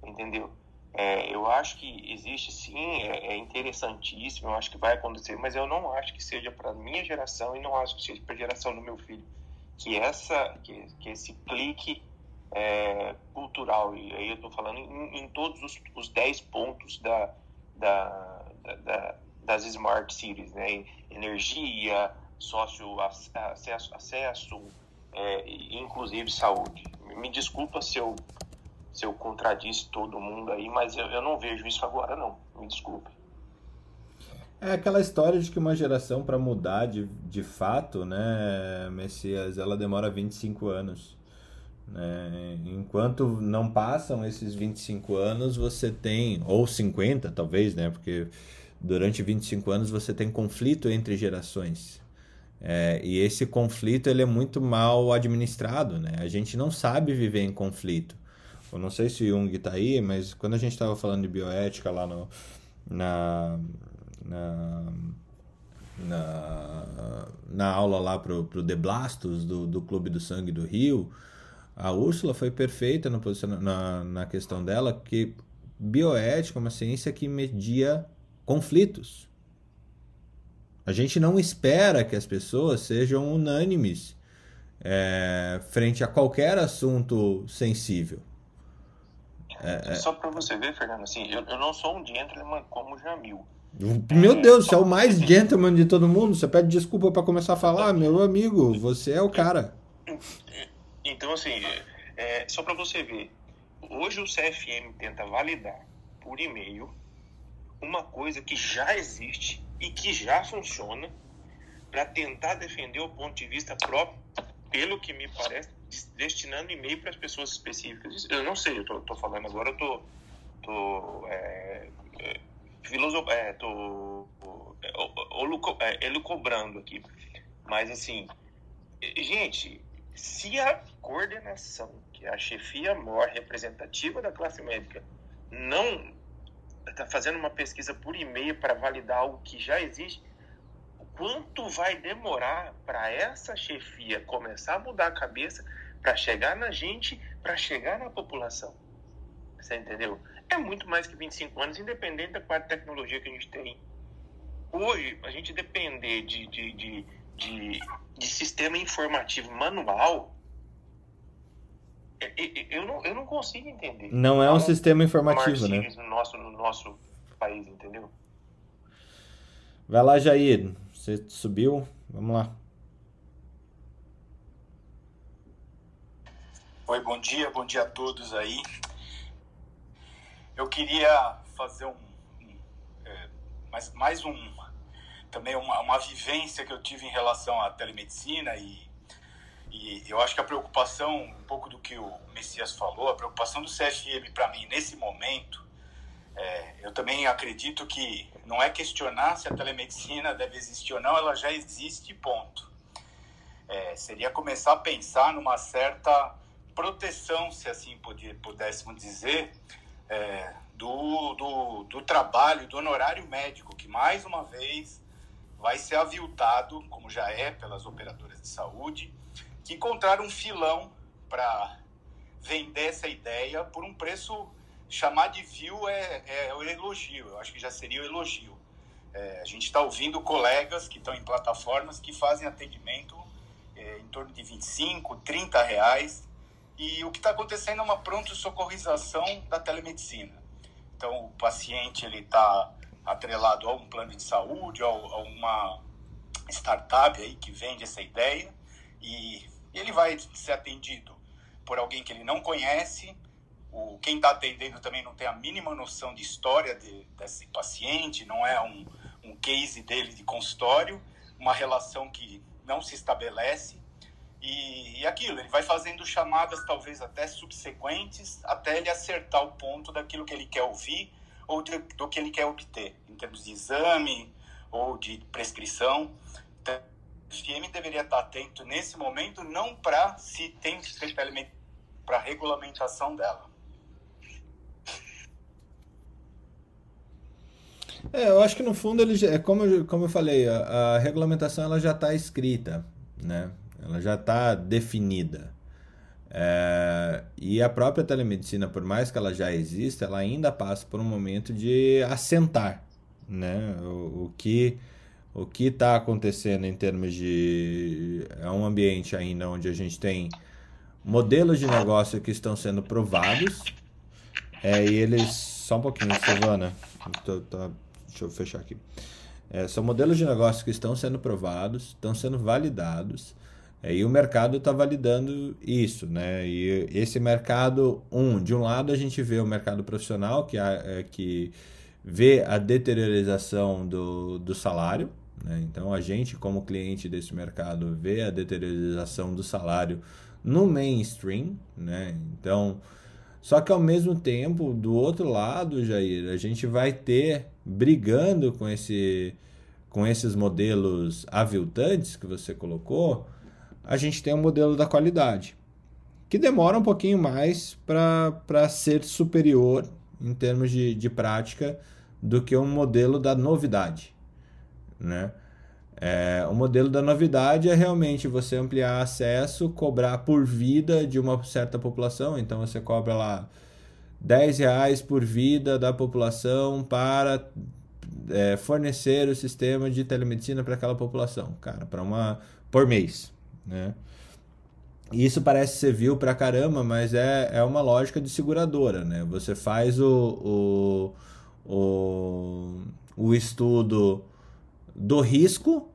[SPEAKER 8] Entendeu? É, eu acho que existe sim, é, é, interessantíssimo, eu acho que vai acontecer, mas eu não acho que seja para minha geração e não acho que seja para a geração do meu filho. Que, essa, que, que esse clique é, cultural, e aí eu estou falando em, em, todos os, os 10 pontos da, da, da, das Smart Cities, né? energia, sócio acesso, acesso é, inclusive saúde. Me desculpa se eu, se eu contradisse todo mundo aí, mas eu, eu não vejo isso agora não, me desculpe.
[SPEAKER 1] É aquela história de que uma geração para mudar de, de fato, né, Messias, ela demora 25 anos. Né? Enquanto não passam esses 25 anos, você tem, ou 50 talvez, né? porque durante 25 anos você tem conflito entre gerações. É, e esse conflito ele é muito mal administrado. Né? A gente não sabe viver em conflito. Eu não sei se o Jung está aí, mas quando a gente estava falando de bioética lá no, na, na, na, na aula lá pro, pro De Blastos, do, do Clube do Sangue do Rio, a Úrsula foi perfeita no na, na questão dela, que bioética é uma ciência que media conflitos. A gente não espera que as pessoas sejam unânimes é, frente a qualquer assunto sensível.
[SPEAKER 8] É, é. Só para você ver, Fernando, assim, eu, eu não sou um gentleman como Jamil.
[SPEAKER 1] Meu Deus, você é o mais gentleman de todo mundo. Você pede desculpa para começar a falar, meu amigo. Você é o cara.
[SPEAKER 8] Então, assim, é, só para você ver, hoje o CFM tenta validar por e-mail uma coisa que já existe e que já funciona para tentar defender o ponto de vista próprio, pelo que me parece, destinando e-mail para as pessoas específicas. Eu não sei, eu tô, tô falando agora, eu tô, tô é, é, é, tô é, é, elucobrando aqui. Mas, assim, gente, se a coordenação, que é a chefia maior representativa da classe médica, não está fazendo uma pesquisa por e-mail para validar algo que já existe, quanto vai demorar para essa chefia começar a mudar a cabeça para chegar na gente, para chegar na população? Você entendeu? É muito mais que 25 anos, independente da qual tecnologia que a gente tem. Hoje, a gente depender de, de, de de, de sistema informativo manual, eu não, eu não consigo entender.
[SPEAKER 1] Não é um sistema informativo, né?
[SPEAKER 8] No nosso, no nosso país, entendeu?
[SPEAKER 1] Vai lá, Jair. Você subiu? Vamos lá.
[SPEAKER 9] Oi, bom dia, bom dia a todos aí. Eu queria fazer um, um é, mais, mais um também uma, uma vivência que eu tive em relação à telemedicina e, e eu acho que a preocupação, um pouco do que o Messias falou, a preocupação do CFM para mim nesse momento, é, eu também acredito que não é questionar se a telemedicina deve existir ou não, ela já existe, ponto. É, seria começar a pensar numa certa proteção, se assim pudéssemos dizer, é, do, do, do trabalho, do honorário médico, que mais uma vez vai ser aviltado, como já é pelas operadoras de saúde, que encontraram um filão para vender essa ideia por um preço chamar de fio é, é o elogio, eu acho que já seria o elogio. É, a gente está ouvindo colegas que estão em plataformas que fazem atendimento é, em torno de 25, 30 reais. E o que está acontecendo é uma pronto-socorrização da telemedicina. Então, o paciente ele está atrelado a um plano de saúde, a, uma startup aí que vende essa ideia e ele vai ser atendido por alguém que ele não conhece, o, quem está atendendo também não tem a mínima noção de história de, desse paciente, não é um, um case dele de consultório, uma relação que não se estabelece. E, e aquilo, ele vai fazendo chamadas talvez até subsequentes até ele acertar o ponto daquilo que ele quer ouvir ou de, do que ele quer obter, em termos de exame ou de prescrição. Então, o FM deveria estar atento nesse momento, não para se tem para regulamentação dela.
[SPEAKER 1] É, eu acho que no fundo ele é como eu, como eu falei, a, a regulamentação ela já está escrita, né? ela já está definida. É, e a própria telemedicina, por mais que ela já exista, ela ainda passa por um momento de assentar né? o, o que o que está acontecendo em termos de é um ambiente ainda onde a gente tem modelos de negócio que estão sendo provados. É, e eles só um pouquinho Silvana tô, tô, deixa eu fechar aqui. É, são modelos de negócio que estão sendo provados estão sendo validados e o mercado está validando isso, né? E esse mercado, um, de um lado a gente vê o mercado profissional que, é, que vê a deteriorização do, do salário, né? Então a gente, como cliente desse mercado, vê a deteriorização do salário no mainstream, né? Então, só que ao mesmo tempo, do outro lado, Jair, a gente vai ter brigando com esse com esses modelos aviltantes que você colocou, a gente tem um modelo da qualidade, que demora um pouquinho mais para ser superior em termos de, de prática do que um modelo da novidade. Né? É, o modelo da novidade é realmente você ampliar acesso, cobrar por vida de uma certa população, então você cobra lá 10 reais por vida da população para é, fornecer o sistema de telemedicina para aquela população, cara, para uma por mês né? Isso parece ser vil pra caramba, mas é, é uma lógica de seguradora, né? Você faz o, o, o, o estudo do risco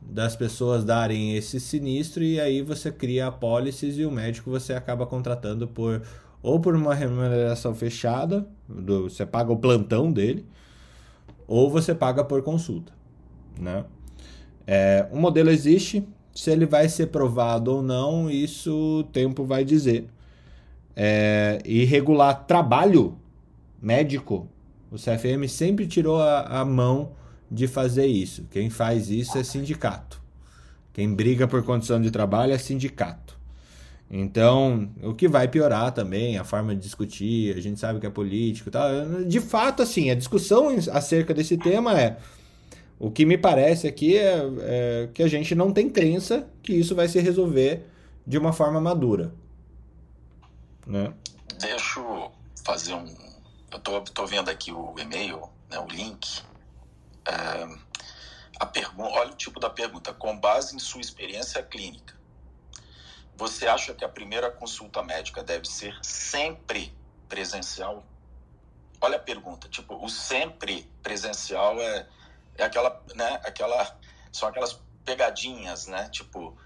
[SPEAKER 1] das pessoas darem esse sinistro e aí você cria apólices e o médico você acaba contratando por ou por uma remuneração fechada, do, você paga o plantão dele, ou você paga por consulta, né? É, o modelo existe, se ele vai ser provado ou não, isso o tempo vai dizer. É, e regular trabalho médico, o CFM sempre tirou a, a mão de fazer isso. Quem faz isso é sindicato. Quem briga por condição de trabalho é sindicato. Então, o que vai piorar também, a forma de discutir, a gente sabe que é político e tal. De fato, assim, a discussão acerca desse tema é o que me parece aqui é, é, que a gente não tem crença que isso vai se resolver de uma forma madura. Né?
[SPEAKER 5] Deixa eu fazer um. Eu tô, tô vendo aqui o e-mail, né, o link. É, a pergunta, olha o tipo da pergunta. Com base em sua experiência clínica, você acha que a primeira consulta médica deve ser sempre presencial? Olha a pergunta. Tipo, o sempre presencial é é aquela, né, aquela, são aquelas pegadinhas, né, tipo,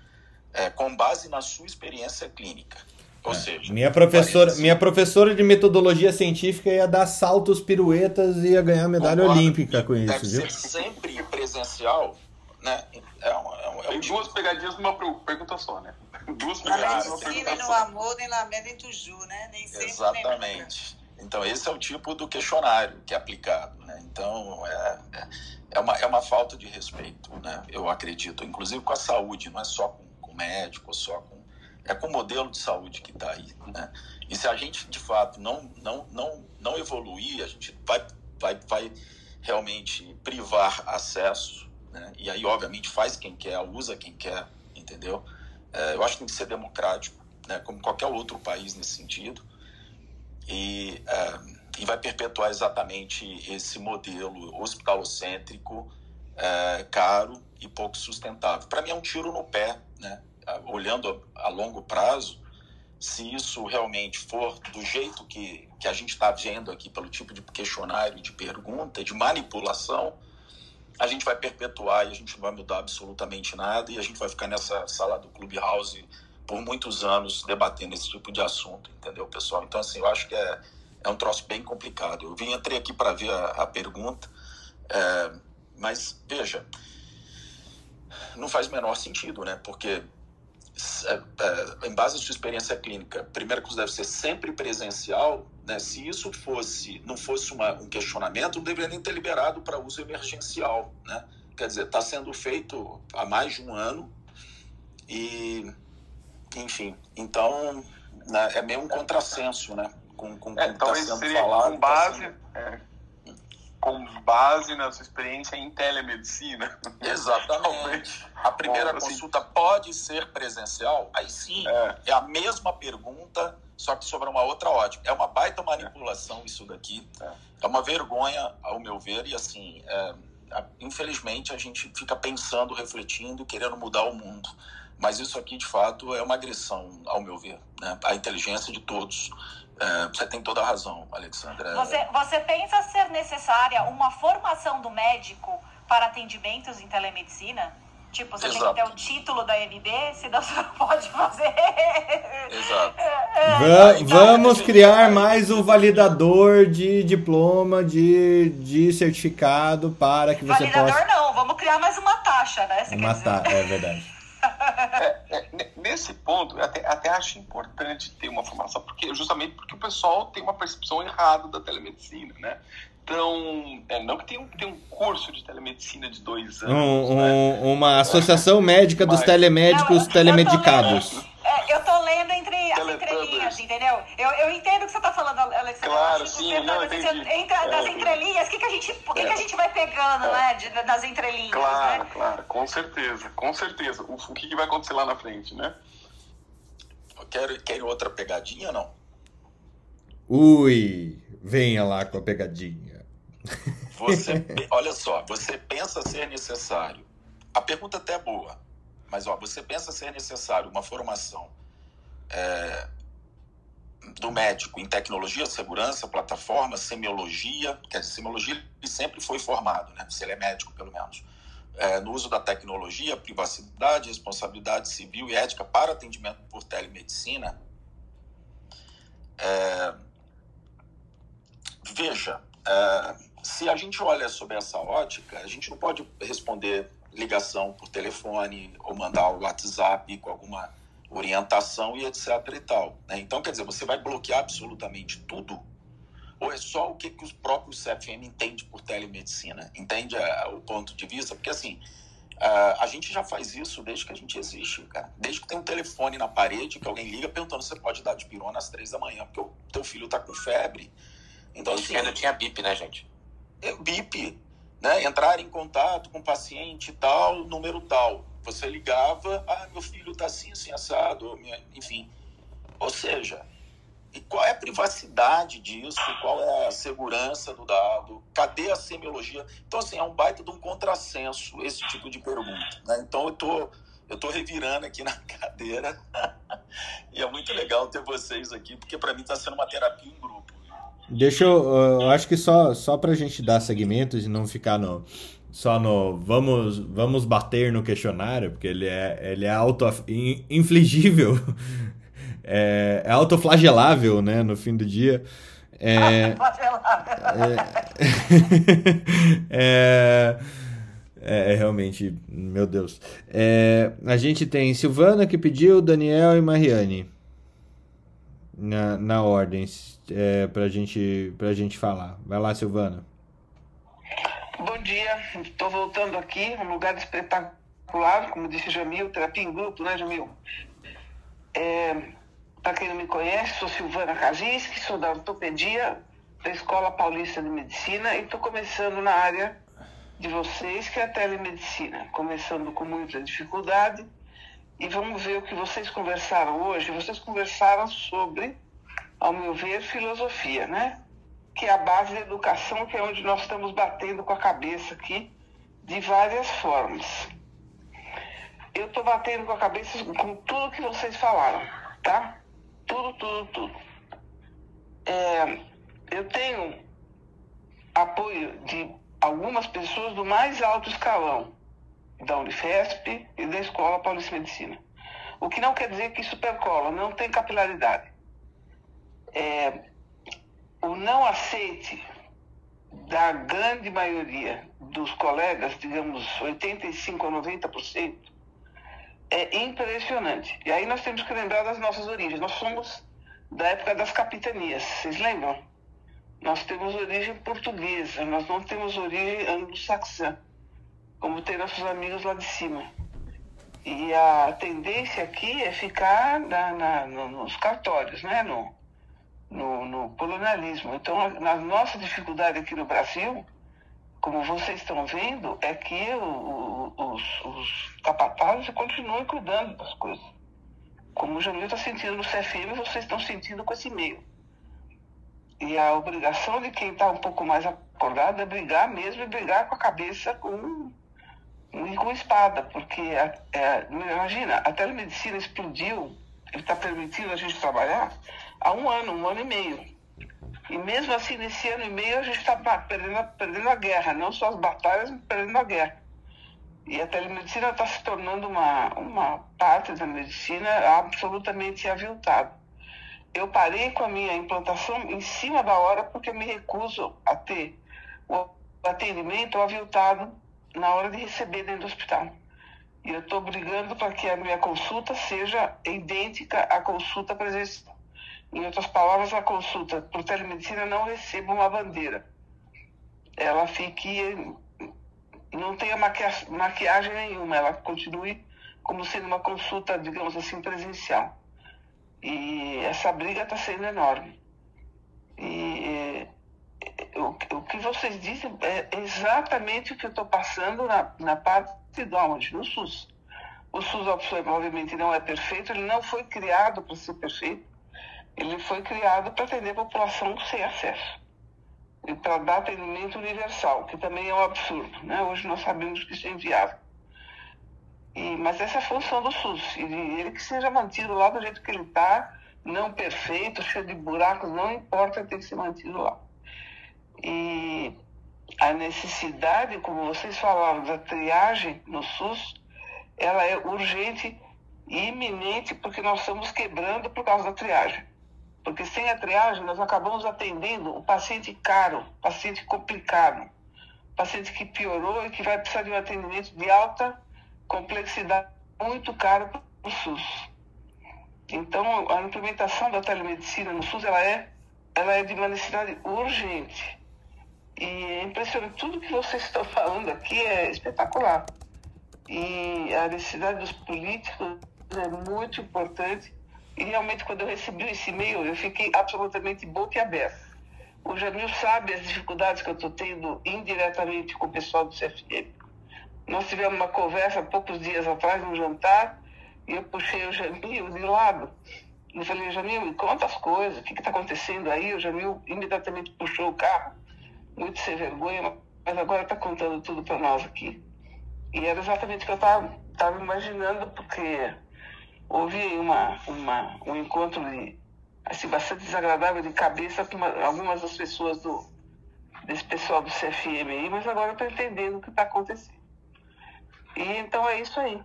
[SPEAKER 5] é, com base na sua experiência clínica. Ou é. seja,
[SPEAKER 1] minha professora, minha professora de metodologia científica ia dar saltos, piruetas e ia ganhar medalha Concordo, olímpica com isso,
[SPEAKER 5] viu? Ser sempre presencial, né? É um, é um,
[SPEAKER 3] é um
[SPEAKER 5] tipo...
[SPEAKER 3] duas pegadinhas numa pergunta só, né? Duas
[SPEAKER 2] pegadinhas numa pergunta só. no amor, nem lamento, nem tuju, né? Nem sempre
[SPEAKER 5] Exatamente. Então, esse é o tipo do questionário que é aplicado. Né? Então, é, é, é, uma, é uma falta de respeito, né? eu acredito, inclusive com a saúde, não é só com, o médico, só com. É com o modelo de saúde que está aí. Né? E se a gente, de fato, não, não, não, não evoluir, a gente vai, vai, vai realmente privar acesso, né? e aí, obviamente, faz quem quer, usa quem quer, entendeu? É, eu acho que tem que ser democrático, né? como qualquer outro país nesse sentido e, uh, e vai perpetuar exatamente esse modelo hospitalocêntrico, uh, caro e pouco sustentável. Para mim é um tiro no pé, né? Uh, olhando a, a, longo prazo, se isso realmente for do jeito que, que a gente está vendo aqui, pelo tipo de questionário, de pergunta, de manipulação, a gente vai perpetuar e a gente não vai mudar absolutamente nada e a gente vai ficar nessa sala do Clubhouse por muitos anos debatendo esse tipo de assunto, entendeu, pessoal? Então, assim, eu acho que é, é um troço bem complicado. Eu vim, entrei aqui para ver a, a pergunta, é, mas, veja, não faz o menor sentido, né? Porque, é, é, em base à sua experiência clínica, primeiro que deve ser sempre presencial, né? Se isso fosse, não fosse uma, um questionamento, não deveria nem ter liberado para uso emergencial, né? Quer dizer, está sendo feito há mais de um ano e enfim, então né, é meio um contrassenso, né? Com, com,
[SPEAKER 8] é, com tá seria falado, com base, tá sendo... é, com base na sua experiência em telemedicina.
[SPEAKER 5] Exatamente. a primeira Bom, assim, consulta assim, pode ser presencial? Aí sim, é. é. a mesma pergunta, só que sobre uma outra ótica. É uma baita manipulação isso daqui. É, é uma vergonha, ao meu ver, e assim, é, infelizmente a gente fica pensando, refletindo, querendo mudar o mundo. Mas isso aqui, de fato, é uma agressão, ao meu ver, né? à inteligência de todos. É, você tem toda a razão, Alexandra.
[SPEAKER 7] Você, você pensa ser necessária uma formação do médico para atendimentos em telemedicina? Tipo, você Exato. tem que ter o título da MB, senão você não pode fazer.
[SPEAKER 5] Exato.
[SPEAKER 1] Va vamos criar mais um validador de diploma, de, de certificado para que você
[SPEAKER 7] validador,
[SPEAKER 1] possa...
[SPEAKER 7] Validador não, vamos criar mais uma taxa, né? Você
[SPEAKER 1] uma taxa, é verdade.
[SPEAKER 8] É, é, nesse ponto, até, até acho importante ter uma formação, porque justamente porque o pessoal tem uma percepção errada da telemedicina, né? Então, é, não que tenha um, tenha um curso de telemedicina de dois anos.
[SPEAKER 1] Um, né? Uma associação médica dos Mas, telemédicos não, telemedicados.
[SPEAKER 7] É, eu tô lendo entre as entrelinhas, entendeu? Eu, eu entendo o que você tá falando, Alexandre.
[SPEAKER 8] Claro, sim, não,
[SPEAKER 7] entendi. Entre, é, das entrelinhas, o que, que, a gente, que, é. que a gente vai pegando, é. né? De, das entrelinhas,
[SPEAKER 8] Claro,
[SPEAKER 7] né?
[SPEAKER 8] claro, com certeza, com certeza. O, o que, que vai acontecer lá na frente, né?
[SPEAKER 5] Quer, quer outra pegadinha ou não?
[SPEAKER 1] Ui, venha lá com a pegadinha.
[SPEAKER 5] Você, olha só, você pensa ser necessário. A pergunta até é boa mas ó, você pensa ser necessário uma formação é, do médico em tecnologia, segurança, plataforma, semiologia, quer dizer, semiologia ele sempre foi formado, né? se ele é médico pelo menos, é, no uso da tecnologia, privacidade, responsabilidade civil e ética para atendimento por telemedicina. É, veja, é, se a gente olha sobre essa ótica, a gente não pode responder ligação por telefone ou mandar o WhatsApp com alguma orientação e etc e tal. Né? Então, quer dizer, você vai bloquear absolutamente tudo ou é só o que, que os próprios CFM entende por telemedicina? Entende a, o ponto de vista? Porque, assim, a, a gente já faz isso desde que a gente existe, cara. Desde que tem um telefone na parede que alguém liga perguntando se você pode dar de pirona às três da manhã, porque o teu filho tá com febre.
[SPEAKER 8] Então, assim, ainda tinha bip, né, gente?
[SPEAKER 5] É, bip né, entrar em contato com paciente tal, número tal. Você ligava, ah, meu filho está assim, assim, assado, enfim. Ou seja, e qual é a privacidade disso? Qual é a segurança do dado? Cadê a semiologia? Então, assim, é um baita de um contrassenso esse tipo de pergunta. Né? Então, eu tô, eu tô revirando aqui na cadeira e é muito legal ter vocês aqui, porque para mim está sendo uma terapia em grupo.
[SPEAKER 1] Deixa eu. Eu acho que só, só pra gente dar segmentos e não ficar no. Só no. Vamos, vamos bater no questionário, porque ele é, ele é auto-infligível. É, é autoflagelável, né? No fim do dia. É, é, é, é, realmente, meu Deus. É, a gente tem Silvana que pediu, Daniel e Mariane. na, na ordem é, para gente, a gente falar. Vai lá, Silvana.
[SPEAKER 10] Bom dia, estou voltando aqui, um lugar espetacular, como disse Jamil, terapia em grupo, né, Jamil? É, para quem não me conhece, sou Silvana Kazinski, sou da ortopedia da Escola Paulista de Medicina e estou começando na área de vocês, que é a telemedicina, começando com muita dificuldade. E vamos ver o que vocês conversaram hoje. Vocês conversaram sobre, ao meu ver, filosofia, né? Que é a base da educação, que é onde nós estamos batendo com a cabeça aqui, de várias formas. Eu estou batendo com a cabeça com tudo que vocês falaram, tá? Tudo, tudo, tudo. É, eu tenho apoio de algumas pessoas do mais alto escalão, da Unifesp e da Escola Paulista de Medicina. O que não quer dizer que isso percola, não tem capilaridade. É, o não aceite da grande maioria dos colegas, digamos 85 a 90%, é impressionante. E aí nós temos que lembrar das nossas origens. Nós somos da época das capitanias, vocês lembram? Nós temos origem portuguesa, nós não temos origem anglo-saxã, como tem nossos amigos lá de cima. E a tendência aqui é ficar na, na, no, nos cartórios, né? no, no, no colonialismo. Então, a, a nossa dificuldade aqui no Brasil como vocês estão vendo, é que o, o, os, os capatazes continuam cuidando das coisas. Como o Jamil está sentindo no CFM, vocês estão sentindo com esse meio. E a obrigação de quem está um pouco mais acordado é brigar mesmo e brigar com a cabeça com, com espada, porque é, imagina, a telemedicina explodiu, ele está permitindo a gente trabalhar há um ano, um ano e meio. E mesmo assim, nesse ano e meio, a gente está perdendo, perdendo a guerra, não só as batalhas, mas perdendo a guerra. E a telemedicina está se tornando uma, uma parte da medicina absolutamente aviltada. Eu parei com a minha implantação em cima da hora porque eu me recuso a ter o atendimento aviltado na hora de receber dentro do hospital. E eu estou brigando para que a minha consulta seja idêntica à consulta presencial. Em outras palavras, a consulta por telemedicina não receba uma bandeira. Ela fique. não tenha maquiagem nenhuma, ela continue como sendo uma consulta, digamos assim, presencial. E essa briga está sendo enorme. E o, o, que vocês dizem é exatamente o que eu estou passando na, na parte de onde? No SUS. O SUS, obviamente, não é perfeito, ele não foi criado para ser perfeito ele foi criado para atender a população sem acesso e para dar atendimento universal, que também é um absurdo. Né? Hoje nós sabemos que isso é inviável. E, mas essa é a função do SUS, e ele que seja mantido lá do jeito que ele está, não perfeito, cheio de buracos, não importa, tem que ser mantido lá. E a necessidade, como vocês falaram, da triagem no SUS, ela é urgente e iminente porque nós estamos quebrando por causa da triagem. Porque sem a triagem nós acabamos atendendo o paciente caro, paciente complicado, paciente que piorou e que vai precisar de um atendimento de alta complexidade, muito caro para o SUS. Então, a implementação da telemedicina no SUS ela é, ela é de uma necessidade urgente. E é impressionante, tudo que vocês estão falando aqui é espetacular. E a necessidade dos políticos é muito importante e realmente, quando eu recebi esse e-mail, eu fiquei absolutamente boquiaberta. O Jamil sabe as dificuldades que eu estou tendo indiretamente com o pessoal do CFM. Nós tivemos uma conversa poucos dias atrás, no jantar, e eu puxei o Jamil de lado. Eu falei, Jamil, me conta as coisas, o que está acontecendo aí? O Jamil imediatamente puxou o carro, muito sem vergonha, mas agora está contando tudo para nós aqui. E era exatamente o que eu estava imaginando, porque houve uma, uma, um encontro de, assim, bastante desagradável de cabeça com uma, algumas das pessoas do, desse pessoal do CFM aí, mas agora eu estou entendendo o que está acontecendo. E então é isso aí.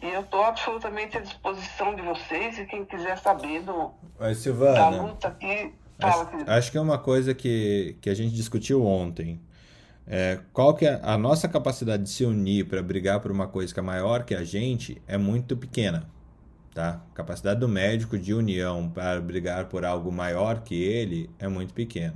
[SPEAKER 10] E eu estou absolutamente à disposição de vocês e quem quiser saber do,
[SPEAKER 1] Mas, Silvana, da
[SPEAKER 10] luta aqui. Fala,
[SPEAKER 1] acho, acho que é uma coisa que, que a gente discutiu ontem. É, qual que é a nossa capacidade de se unir para brigar por uma coisa que é maior que a gente é muito pequena Tá? A capacidade do médico de união para brigar por algo maior que ele é muito pequena.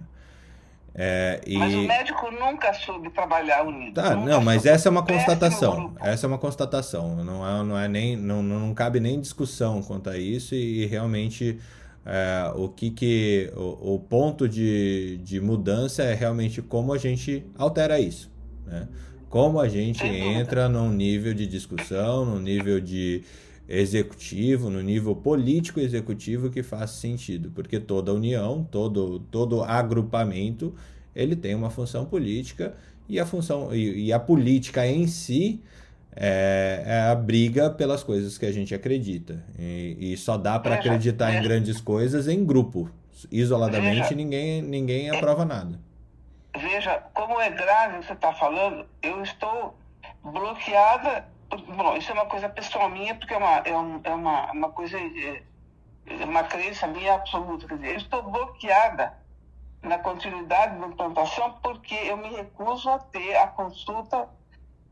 [SPEAKER 1] É, e...
[SPEAKER 10] Mas o médico nunca soube trabalhar unido.
[SPEAKER 1] Tá, não, mas essa é uma constatação. Essa é uma constatação. Não é, não é nem, não, não cabe nem discussão quanto a isso e, e realmente é, o que que o, o, ponto de, de mudança é realmente como a gente altera isso, né? Como a gente entra num nível de discussão, num nível de executivo, no nível político executivo que faz sentido, porque toda união, todo, todo agrupamento, ele tem uma função política e a função e, e a política em si é, é, a briga pelas coisas que a gente acredita e, e só dá para acreditar em grandes coisas em grupo, isoladamente ninguém ninguém aprova nada.
[SPEAKER 10] Veja como é grave você está falando. Eu estou bloqueada Bom, isso é uma coisa pessoal minha, porque é uma, é, um, é uma, uma coisa, é, é uma crença minha absoluta. Quer dizer, eu estou bloqueada na continuidade da implantação porque eu me recuso a ter a consulta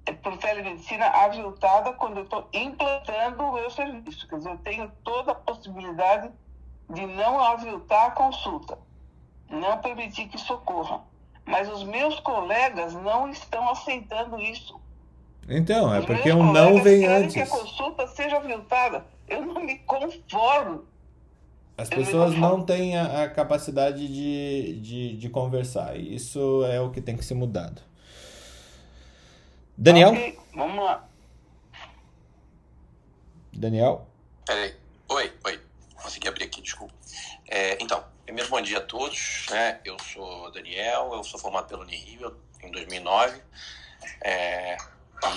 [SPEAKER 10] é, por telemedicina aviltada quando eu estou implantando o meu serviço. Quer dizer, eu tenho toda a possibilidade de não aviltar a consulta, não permitir que isso ocorra. Mas os meus colegas não estão aceitando isso.
[SPEAKER 1] Então, é porque um não vem antes. que
[SPEAKER 10] a consulta seja aviltada. Eu não me conformo.
[SPEAKER 1] As pessoas não têm a, a capacidade de, de, de, conversar. E isso é o que tem que ser mudado. Daniel? Okay,
[SPEAKER 10] vamos lá.
[SPEAKER 1] Daniel?
[SPEAKER 11] Peraí. Oi, oi. Consegui abrir aqui, desculpa. É, então, primeiro bom dia a todos. Né? Eu sou Daniel, eu sou formado pelo Unirio em 2009. É,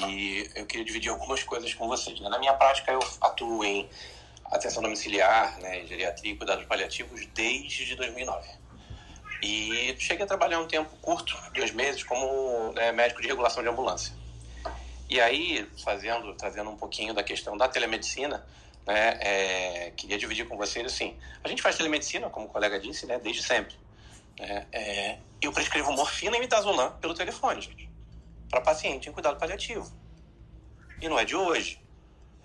[SPEAKER 11] e eu queria dividir algumas coisas com vocês. Né? Na minha prática, eu atuo em atenção domiciliar, né, geriatria e cuidados paliativos desde 2009. E cheguei a trabalhar um tempo curto, dois meses, como né, médico de regulação de ambulância. E aí, fazendo, trazendo um pouquinho da questão da telemedicina, né, é, queria dividir com vocês assim: a gente faz telemedicina, como o colega disse, né, desde sempre. Né, é, eu prescrevo morfina e mitazolam pelo telefone, gente para paciente em cuidado paliativo. E não é de hoje.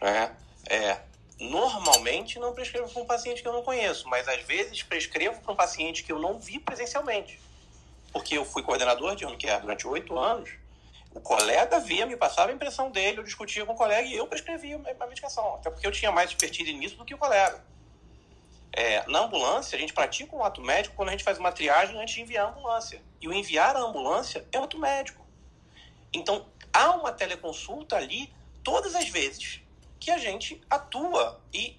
[SPEAKER 11] Né? É, normalmente não prescrevo para um paciente que eu não conheço, mas às vezes prescrevo para um paciente que eu não vi presencialmente. Porque eu fui coordenador de home durante oito anos. O colega via, me passava a impressão dele, eu discutia com o colega e eu prescrevia a medicação. Até porque eu tinha mais expertise nisso do que o colega. É, na ambulância, a gente pratica um ato médico quando a gente faz uma triagem antes de enviar a ambulância. E o enviar a ambulância é ato médico. Então, há uma teleconsulta ali todas as vezes que a gente atua e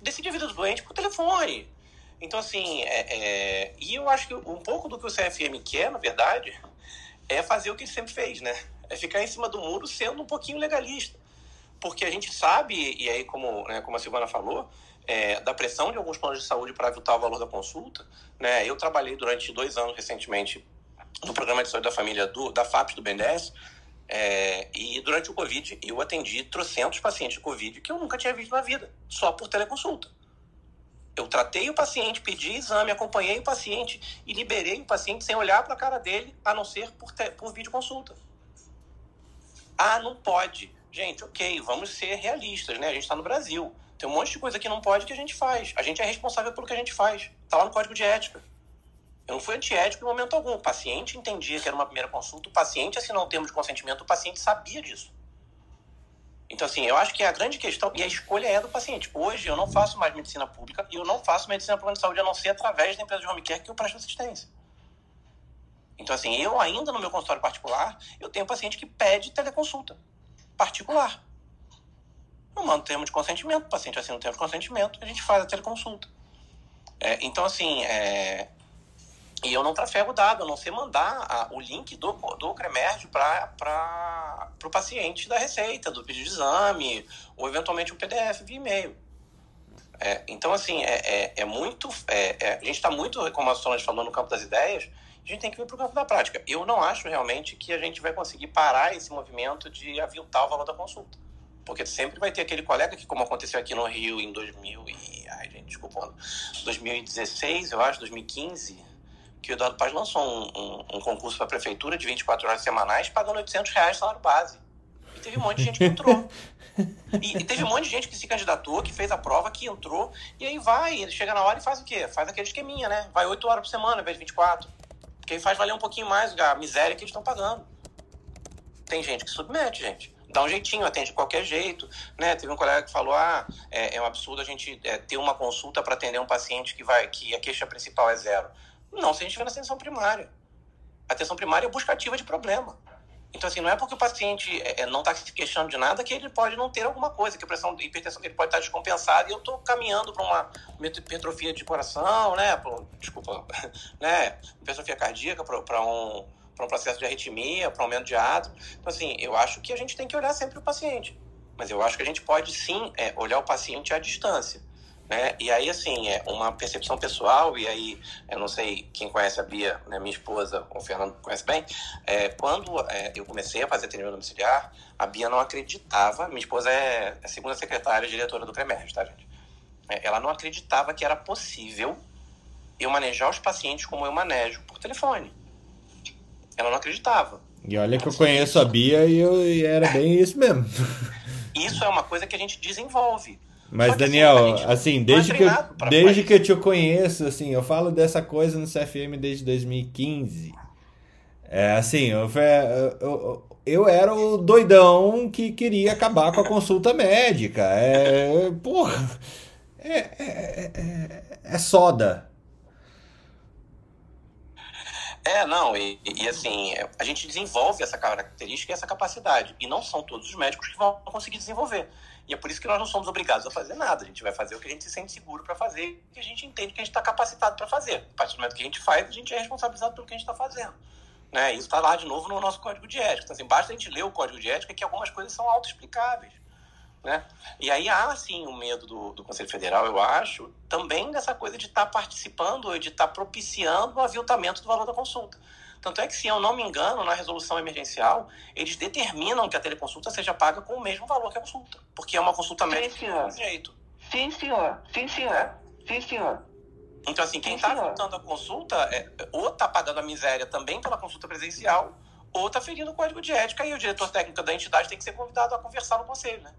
[SPEAKER 11] decide a vida do doente por telefone. Então, assim, é, é, e eu acho que um pouco do que o CFM quer, na verdade, é fazer o que ele sempre fez, né? É ficar em cima do muro sendo um pouquinho legalista. Porque a gente sabe, e aí, como, né, como a Silvana falou, é, da pressão de alguns planos de saúde para aviltar o valor da consulta. Né? Eu trabalhei durante dois anos recentemente no programa de saúde da família do, da FAPS do BNDES. É, e durante o Covid, eu atendi trocentos pacientes de Covid que eu nunca tinha visto na vida, só por teleconsulta. Eu tratei o paciente, pedi exame, acompanhei o paciente e liberei o paciente sem olhar para a cara dele, a não ser por, te, por videoconsulta. Ah, não pode. Gente, ok, vamos ser realistas, né? A gente está no Brasil. Tem um monte de coisa que não pode que a gente faz. A gente é responsável pelo que a gente faz. Está lá no código de ética. Eu não fui antiético em momento algum. O paciente entendia que era uma primeira consulta, o paciente assinou um termo de consentimento, o paciente sabia disso. Então, assim, eu acho que a grande questão, e a escolha é do paciente. Hoje eu não faço mais medicina pública e eu não faço medicina plano de saúde a não ser através da empresa de home care que eu presto assistência. Então, assim, eu ainda no meu consultório particular, eu tenho paciente que pede teleconsulta particular. Eu mando termo de consentimento, o paciente assina o termo de consentimento, a gente faz a teleconsulta. É, então, assim, é, e eu não trafego dado, eu não sei mandar a, o link do, do Cremérdio para o paciente da receita, do pedido de exame, ou eventualmente um PDF via e-mail. É, então, assim, é, é, é muito. É, é a gente está muito, como a Solange falou, no campo das ideias, a gente tem que vir para o campo da prática. Eu não acho realmente que a gente vai conseguir parar esse movimento de aviltar o valor da consulta. Porque sempre vai ter aquele colega que, como aconteceu aqui no Rio em 2000 e... Ai, gente, desculpa. 2016, eu acho, 2015 que o Eduardo Paz lançou um, um, um concurso para a prefeitura de 24 horas semanais, pagando 800 reais salário base. E teve um monte de gente que entrou. E, e, teve um monte de gente que se candidatou, que fez a prova, que entrou, e aí vai, ele chega na hora e faz o quê? Faz aquele esqueminha, né? Vai 8 horas por semana, invés de 24. Porque aí faz valer um pouquinho mais a miséria que eles estão pagando. Tem gente que submete, gente. Dá um jeitinho, atende de qualquer jeito. Né? Teve um colega que falou: ah, é, é um absurdo a gente é, ter uma consulta para atender um paciente que vai que a queixa principal é zero. Não, se a gente vê na atenção primária. A atenção primária é buscativa de problema. Então, assim, não é porque o paciente é, é não está se queixando de nada que ele pode não ter alguma coisa, que a pressão, a hipertensão dele pode estar descompensada e eu estou caminhando para uma hipertrofia de coração, né? Pro, desculpa, né? Hipertrofia cardíaca, para um, um processo de arritmia, para aumento de átrio. Então, assim, eu acho que a gente tem que olhar sempre o paciente. Mas eu acho que a gente pode sim é, olhar o paciente à distância. Né? E aí, assim, é uma percepção pessoal, e aí, eu não sei quem conhece a Bia, né, minha esposa, o Fernando conhece bem, é, quando é, eu comecei a fazer atendimento domiciliar, a Bia não acreditava, minha esposa é a segunda secretária e diretora do CREMERG, tá, gente? É, ela não acreditava que era possível eu manejar os pacientes como eu manejo por telefone. Ela não acreditava.
[SPEAKER 1] E olha que eu conheço a Bia e, eu, e era bem isso mesmo.
[SPEAKER 11] Isso é uma coisa que a gente desenvolve.
[SPEAKER 1] Mas,
[SPEAKER 11] que,
[SPEAKER 1] assim, Daniel, assim, desde, é que, eu, desde que eu te conheço, assim, eu falo dessa coisa no CFM desde 2015. É, assim, eu, eu, eu era o doidão que queria acabar com a consulta médica. É, porra, é, é, é, é soda.
[SPEAKER 11] É, não, e, e, assim, a gente desenvolve essa característica e essa capacidade. E não são todos os médicos que vão conseguir desenvolver. E é por isso que nós não somos obrigados a fazer nada. A gente vai fazer o que a gente se sente seguro para fazer e a gente entende que a gente está capacitado para fazer. A partir do momento que a gente faz, a gente é responsabilizado pelo que a gente está fazendo. Né? Isso está lá de novo no nosso código de ética. Então, assim, basta a gente ler o código de ética que algumas coisas são autoexplicáveis. Né? E aí há, sim, o um medo do, do Conselho Federal, eu acho, também dessa coisa de estar tá participando de estar tá propiciando o aviltamento do valor da consulta. Tanto é que, se eu não me engano, na resolução emergencial, eles determinam que a teleconsulta seja paga com o mesmo valor que a consulta. Porque é uma consulta médica
[SPEAKER 10] Sim, senhor.
[SPEAKER 11] jeito.
[SPEAKER 10] Sim, senhor. Sim, senhor. É. Sim, senhor.
[SPEAKER 11] Então, assim, quem está aviltando a consulta é, ou está pagando a miséria também pela consulta presencial, ou está ferindo o código de ética e o diretor técnico da entidade tem que ser convidado a conversar no conselho, né?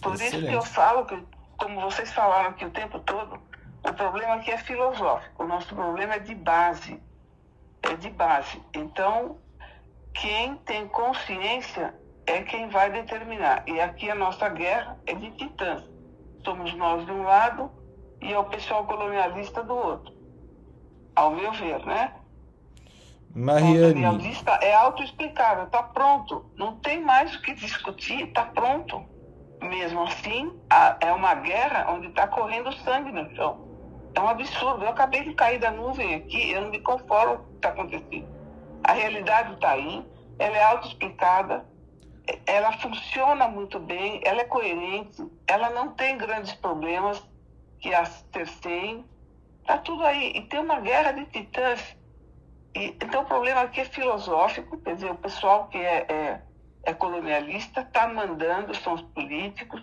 [SPEAKER 10] Por Excelente. isso que eu falo que, como vocês falaram aqui o tempo todo, o problema aqui é filosófico. O nosso problema é de base. É de base. Então, quem tem consciência é quem vai determinar. E aqui a nossa guerra é de titãs. Somos nós de um lado e é o pessoal colonialista do outro. Ao meu ver, né?
[SPEAKER 1] Mariane.
[SPEAKER 10] O é autoexplicável, está pronto. Não tem mais o que discutir, está pronto mesmo assim, é uma guerra onde está correndo sangue no chão. É um absurdo. Eu acabei de cair da nuvem aqui, eu não me conformo com o que está acontecendo. A realidade está aí, ela é autoexplicada, ela funciona muito bem, ela é coerente, ela não tem grandes problemas que as cerceiem. Está tudo aí. E tem uma guerra de titãs. E, então o problema aqui é filosófico, quer dizer, o pessoal que é, é é colonialista, está mandando, são os políticos,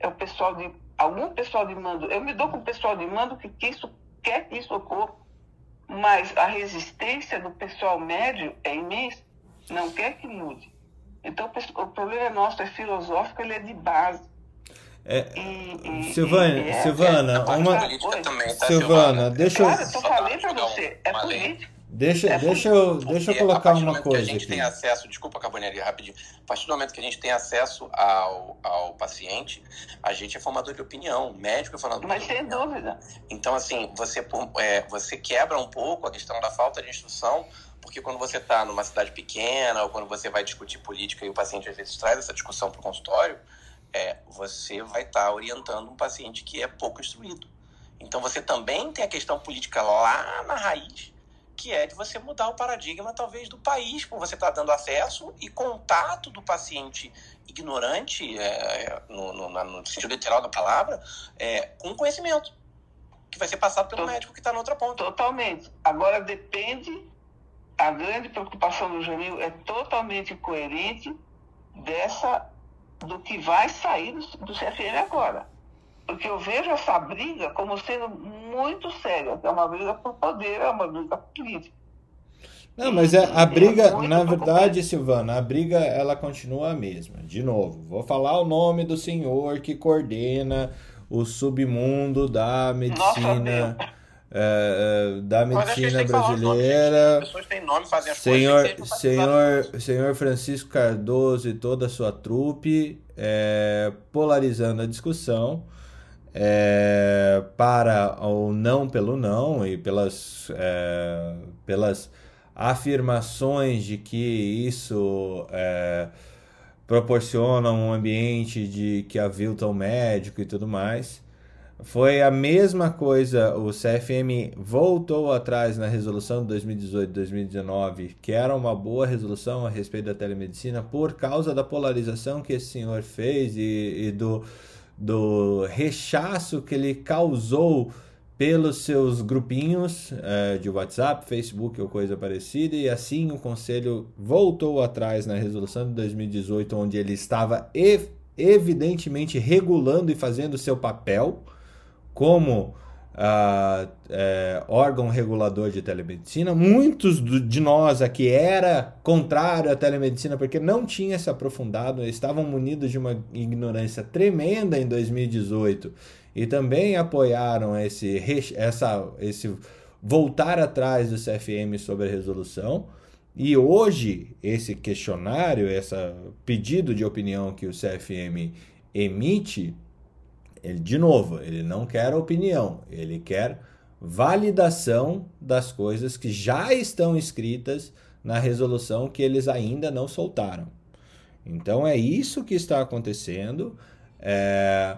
[SPEAKER 10] é o pessoal de. Algum pessoal de mando. Eu me dou com o pessoal de mando que, que isso quer que isso ocorra, mas a resistência do pessoal médio é imensa, não quer que mude. Então o problema nosso é filosófico, ele é de base.
[SPEAKER 1] É, e, e, Silvana, e é, Silvana,
[SPEAKER 11] é,
[SPEAKER 1] uma...
[SPEAKER 11] também, tá,
[SPEAKER 1] Silvana, deixa eu.
[SPEAKER 10] Claro, eu falei para você, é político.
[SPEAKER 1] Deixa, é, deixa, eu, deixa eu colocar uma coisa.
[SPEAKER 11] Que a gente
[SPEAKER 1] aqui.
[SPEAKER 11] tem acesso, desculpa, Carbonelli, rapidinho. A partir do momento que a gente tem acesso ao, ao paciente, a gente é formador de opinião, médico é formador
[SPEAKER 10] Mas
[SPEAKER 11] de
[SPEAKER 10] opinião. Mas sem dúvida.
[SPEAKER 11] Então, assim, você, é, você quebra um pouco a questão da falta de instrução, porque quando você está numa cidade pequena ou quando você vai discutir política e o paciente às vezes traz essa discussão para o consultório, é, você vai estar tá orientando um paciente que é pouco instruído. Então, você também tem a questão política lá na raiz que é de você mudar o paradigma, talvez, do país, como você está dando acesso e contato do paciente ignorante, é, no, no, no, sentido literal da palavra, é, com conhecimento, que vai ser passado pelo médico que está na outra ponta.
[SPEAKER 10] Totalmente. Agora, depende, a grande preocupação do Jamil é totalmente coerente dessa, do que vai sair do, do CFM agora. Porque eu vejo essa briga como sendo muito séria, que é uma briga por poder, é uma briga política.
[SPEAKER 1] Não, mas é, a briga, na verdade, Silvana, a briga ela continua a mesma. De novo, vou falar o nome do senhor que coordena o submundo da medicina. É, é da medicina brasileira. As pessoas têm nome, senhor. Senhor, senhor Francisco Cardoso e toda a sua trupe é, polarizando a discussão é, para o não pelo não e pelas, é, pelas afirmações de que isso é, proporciona um ambiente de que avilta o médico e tudo mais. Foi a mesma coisa, o CFM voltou atrás na resolução de 2018-2019, que era uma boa resolução a respeito da telemedicina, por causa da polarização que esse senhor fez e, e do, do rechaço que ele causou pelos seus grupinhos uh, de WhatsApp, Facebook ou coisa parecida, e assim o Conselho voltou atrás na resolução de 2018, onde ele estava ev evidentemente regulando e fazendo seu papel como uh, é, órgão regulador de telemedicina. Muitos do, de nós aqui era contrário à telemedicina porque não tinha se aprofundado, estavam munidos de uma ignorância tremenda em 2018 e também apoiaram esse, essa, esse voltar atrás do CFM sobre a resolução. E hoje, esse questionário, esse pedido de opinião que o CFM emite, ele, de novo, ele não quer opinião, ele quer validação das coisas que já estão escritas na resolução que eles ainda não soltaram. Então é isso que está acontecendo. É,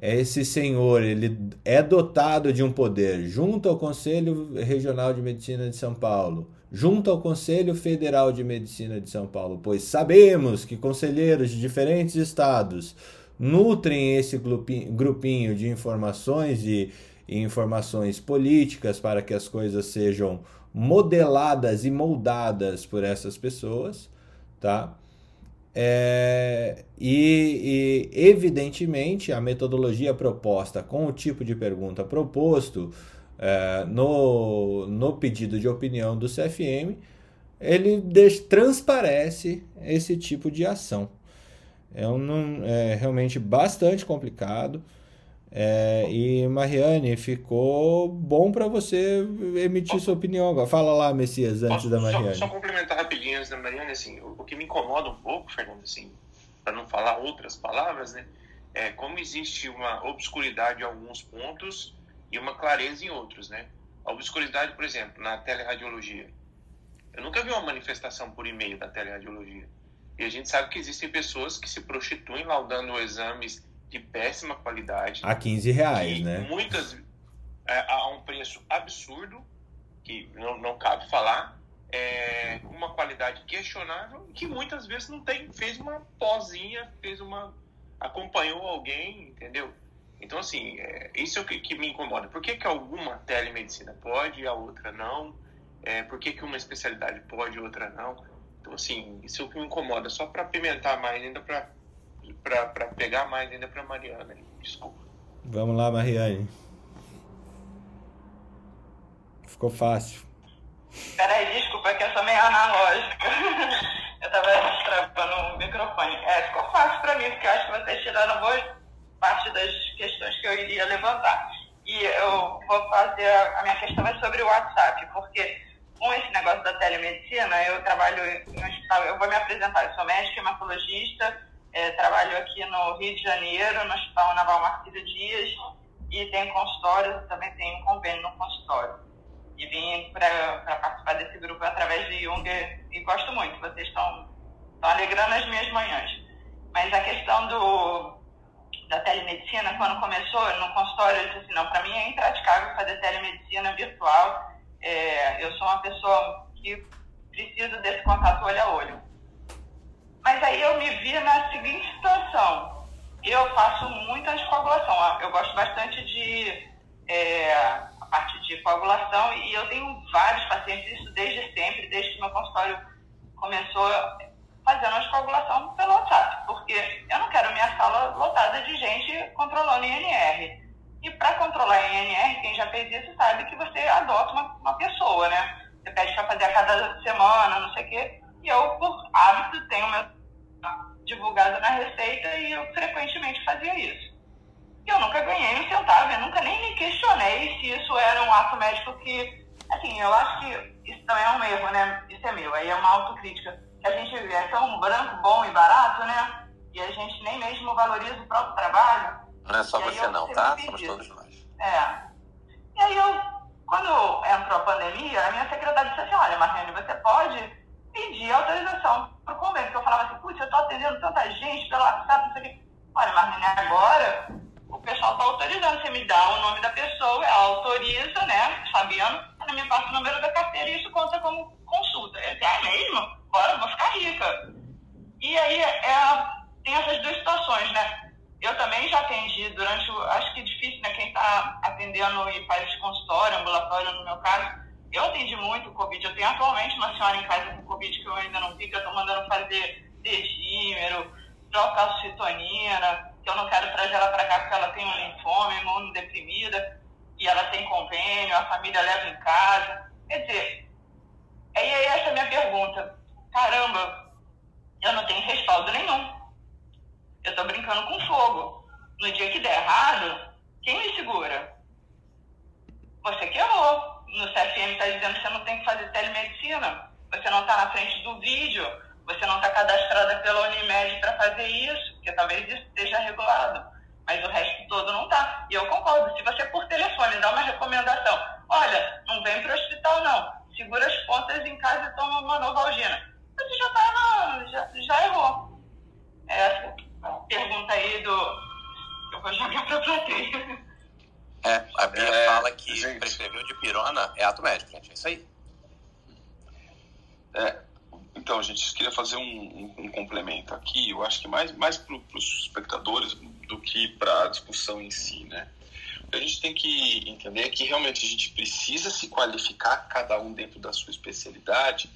[SPEAKER 1] esse senhor ele é dotado de um poder junto ao Conselho Regional de Medicina de São Paulo, junto ao Conselho Federal de Medicina de São Paulo, pois sabemos que conselheiros de diferentes estados nutrem esse grupinho de informações e informações políticas para que as coisas sejam modeladas e moldadas por essas pessoas, tá? É, e, e, evidentemente a metodologia proposta com o tipo de pergunta proposto é, no, no pedido de opinião do CFM, ele transparece esse tipo de ação. É, um, é realmente bastante complicado. É, e Mariane, ficou bom para você emitir sua opinião agora. Fala lá, Messias, antes
[SPEAKER 8] Posso
[SPEAKER 1] da Mariane.
[SPEAKER 8] Só, só, complementar rapidinho antes da Mariane, assim, o, o, que me incomoda um pouco, Fernando, assim, para não falar outras palavras, né, é como existe uma obscuridade em alguns pontos e uma clareza em outros, né? A obscuridade, por exemplo, na teleradiologia. Eu nunca vi uma manifestação por e-mail da teleradiologia. E a gente sabe que existem pessoas que se prostituem laudando exames de péssima qualidade.
[SPEAKER 1] A 15 reais, né?
[SPEAKER 8] Muitas é, a um preço absurdo, que não, não cabe falar, é, uma qualidade questionável, que muitas vezes não tem, fez uma pozinha, fez uma. acompanhou alguém, entendeu? Então, assim, é, isso é o que, que, me incomoda. Por que, que alguma telemedicina pode e a outra não? É, por que, que uma especialidade pode e outra não? Então, assim, isso é o que me incomoda, só para pimentar mais ainda, para pegar mais ainda para Mariana. Desculpa.
[SPEAKER 1] Vamos lá, Mariane. Ficou fácil.
[SPEAKER 12] Peraí, desculpa, que eu sou meio analógica. eu tava destravando o microfone. É, ficou fácil para mim, porque eu acho que vocês tiraram boa parte das questões que eu iria levantar. E eu vou fazer, a minha questão é sobre o WhatsApp, porque com esse negócio da telemedicina, eu trabalho no hospital, eu vou me apresentar, eu sou médica hematologista, é, trabalho aqui no Rio de Janeiro, no Hospital Naval Marcílio Dias, e tenho consultório, também tenho um convênio no consultório. E vim para participar desse grupo através de Jung e gosto muito, vocês estão alegrando as minhas manhãs. Mas a questão do, da telemedicina, quando começou no consultório, eu disse assim, não, para mim é impraticável fazer telemedicina virtual, é, eu sou uma pessoa que precisa desse contato olho a olho. Mas aí eu me vi na seguinte situação. Eu faço muita anticoagulação. Eu gosto bastante de é, a parte de coagulação e eu tenho vários pacientes, isso desde sempre, desde que meu consultório começou fazendo anticoagulação pelo WhatsApp, porque eu não quero minha sala lotada de gente controlando INR. E para controlar a INR, quem já fez isso sabe que você adota uma, uma pessoa, né? você pede para fazer a cada semana, não sei o quê. E eu, por hábito, tenho meu divulgado na Receita e eu frequentemente fazia isso. E eu nunca ganhei um centavo, eu nunca nem me questionei se isso era um ato médico que, assim, eu acho que isso também é um erro, né? Isso é meu, aí é uma autocrítica. Que a gente é tão branco, bom e barato, né? E a gente nem mesmo valoriza o próprio trabalho.
[SPEAKER 11] Não é só você não, tá? Somos todos nós.
[SPEAKER 12] É. E aí eu, quando entrou a pandemia, a minha secretária disse assim, olha, Marlene, você pode pedir autorização para o convênio. Porque eu falava assim, putz, eu estou atendendo tanta gente pelo WhatsApp, não sei o quê. Olha, Marlene, agora o pessoal está autorizando. Você me dá o nome da pessoa, ela autoriza, né? Fabiano, ela me passa o número da carteira e isso conta como consulta. Eu disse, é mesmo? Bora, vou ficar rica. E aí é, tem essas duas situações, né? Eu também já atendi durante. Acho que é difícil, né? Quem está atendendo e faz consultório, ambulatório, no meu caso eu atendi muito Covid. Eu tenho atualmente uma senhora em casa com Covid que eu ainda não vi, que eu estou mandando fazer degímero, procalcitonina, que eu não quero trazer ela para cá porque ela tem um linfoma, imunodeprimida, e ela tem convênio, a família leva em casa. Quer dizer, aí essa é a minha pergunta. Caramba, eu não tenho respaldo nenhum. Eu estou brincando com fogo. No dia que der errado, quem me segura? Você que errou no CFM está dizendo que você não tem que fazer telemedicina, você não está na frente do vídeo, você não está cadastrada pela Unimed para fazer isso, porque talvez isso esteja regulado, mas o resto todo não está. E eu concordo, se você por telefone dá uma recomendação, olha, não vem para o hospital não, segura as pontas em casa e toma uma novalgina. Você já tá já, já errou. É essa pergunta aí do. Eu vou jogar para a plateia.
[SPEAKER 11] É, a Bia é, fala que gente. prescreveu de pirona é ato médico, gente. É isso aí.
[SPEAKER 3] É, então, gente, eu queria fazer um, um, um, complemento aqui. Eu acho que mais, mais para os espectadores do que para a discussão em si, né? A gente tem que entender que realmente a gente precisa se qualificar, cada um dentro da sua especialidade,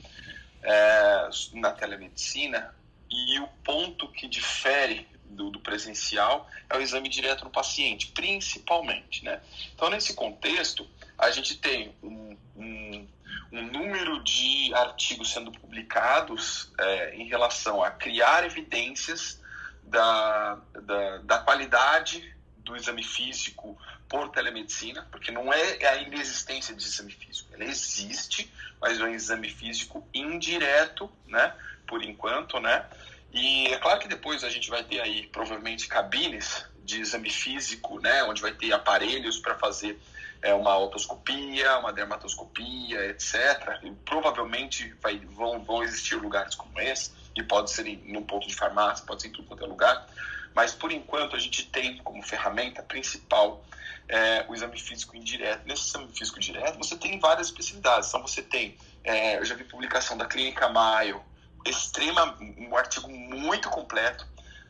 [SPEAKER 3] é, na telemedicina. E o ponto que difere do, do, presencial é o exame direto no paciente, principalmente. Né? Então, nesse contexto, a gente tem um, um, um número de artigos sendo publicados é, em relação a criar evidências da, da, da qualidade do exame físico por telemedicina, porque não é a inexistência de exame físico, ele existe, mas é um exame físico indireto, né, por enquanto, né, e é claro que depois a gente vai ter aí provavelmente cabines de exame físico, né, onde vai ter aparelhos para fazer é, uma otoscopia, uma dermatoscopia, etc. E provavelmente vai, vão, vão existir lugares como esse, e pode ser em, num ponto de farmácia, pode ser em tudo quanto é lugar. Mas por enquanto a gente tem como ferramenta principal é, o exame físico indireto. Nesse exame físico direto você tem várias especialidades. Então você tem, é, eu já vi publicação da Clínica Maio, extrema, um artigo muito completo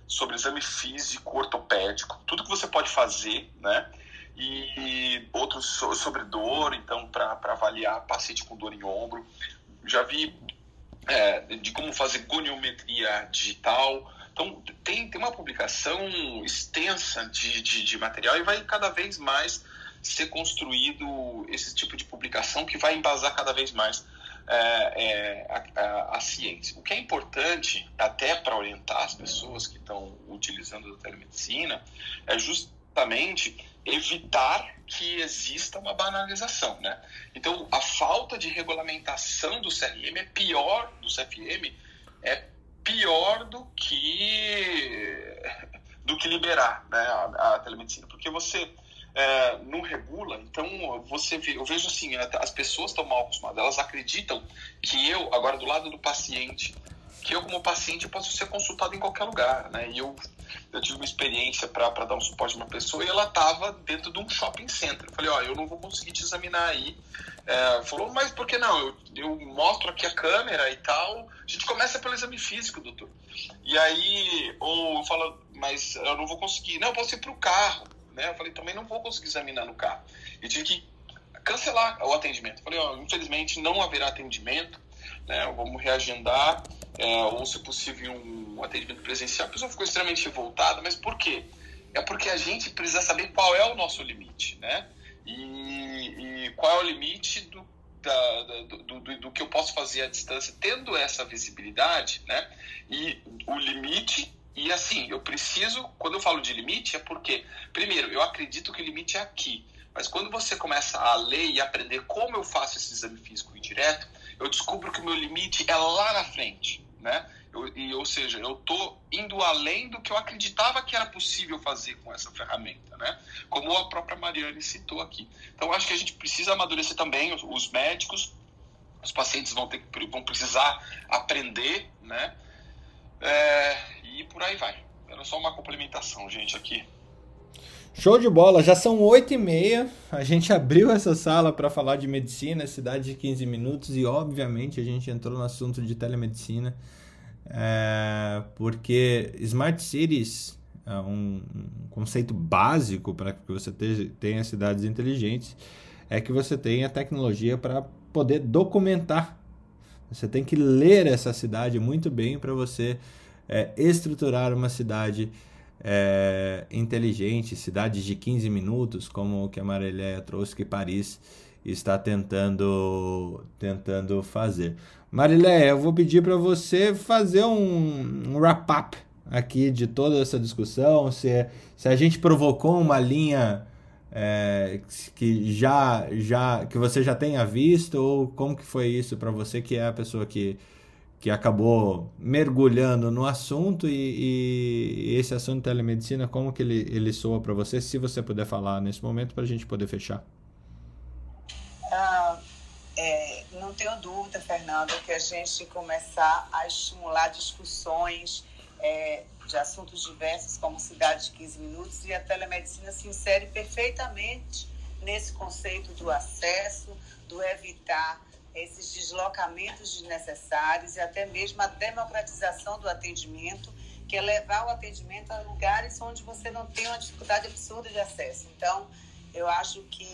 [SPEAKER 3] sobre exame físico, ortopédico, tudo que você pode fazer, né? E outros sobre dor, então, para avaliar paciente com dor em ombro. Já vi é, de como fazer goniometria digital. Então, tem, tem uma publicação extensa de, de, de material e vai cada vez mais ser construído esse tipo de publicação que vai embasar cada vez mais é, é, a, a, a, ciência. O que é importante, até para orientar as pessoas que estão utilizando a telemedicina, é justamente evitar que exista uma banalização, né? Então, a falta de regulamentação do CRM é pior do CFM, é pior do que do que liberar né, a, a telemedicina, porque você é, não regula, então você vê, eu vejo assim, as pessoas estão mal acostumadas, elas acreditam que eu, agora do lado do paciente, que eu como paciente posso ser consultado em qualquer lugar, né? E eu, eu tive uma experiência para dar um suporte a uma pessoa e ela estava dentro de um shopping center. Eu falei, ó, eu não vou conseguir te examinar aí. É, falou, mas por que não? Eu, eu mostro aqui a câmera e tal. A gente começa pelo exame físico, doutor. E aí, ou fala, mas eu não vou conseguir. Não, eu posso ir para o carro né? Eu falei, também não vou conseguir examinar no carro. E tive que cancelar o atendimento. Eu falei, ó, infelizmente não haverá atendimento, né? Vamos reagendar, é, ou se possível um atendimento presencial. A pessoa ficou extremamente revoltada, mas por quê? É porque a gente precisa saber qual é o nosso limite, né? E, e qual é o limite do da, do, do, do, que eu posso fazer à distância, tendo essa visibilidade, né? E o limite. E assim, eu preciso, quando eu falo de limite, é porque, primeiro, eu acredito que o limite é aqui. Mas quando você começa a ler e aprender como eu faço esse exame físico indireto, eu descubro que o meu limite é lá na frente, né? Eu, e, ou seja, eu estou indo além do que eu acreditava que era possível fazer com essa ferramenta, né? Como a própria Mariane citou aqui. Então, acho que a gente precisa amadurecer também os, os médicos, os pacientes vão, ter, vão precisar aprender, né? É, e por aí vai. Era só uma complementação, gente, aqui.
[SPEAKER 1] Show de bola, já são 8 e meia. A gente abriu essa sala para falar de medicina, cidade de 15 minutos, e obviamente a gente entrou no assunto de telemedicina, é, porque Smart Cities é um, conceito básico para que você tenha cidades inteligentes, é que você tenha tecnologia para poder documentar. Você tem que ler essa cidade muito bem para você é, estruturar uma cidade é, inteligente, cidades de 15 minutos, como o que a Marileia trouxe que Paris está tentando tentando fazer. Marileia, eu vou pedir para você fazer um, um wrap-up aqui de toda essa discussão, se, se a gente provocou uma linha é, que já já que você já tenha visto ou como que foi isso para você que é a pessoa que que acabou mergulhando no assunto e, e, esse assunto de telemedicina, como que ele, ele soa para você, se você puder falar nesse momento para a gente poder fechar.
[SPEAKER 2] Ah, é, não tenho dúvida, Fernando, que a gente começar a estimular discussões é, de assuntos diversos, como cidade de 15 minutos, e a telemedicina se insere perfeitamente nesse conceito do acesso, do evitar esses deslocamentos desnecessários e até mesmo a democratização do atendimento, que é levar o atendimento a lugares onde você não tem uma dificuldade absurda de acesso. Então, eu acho que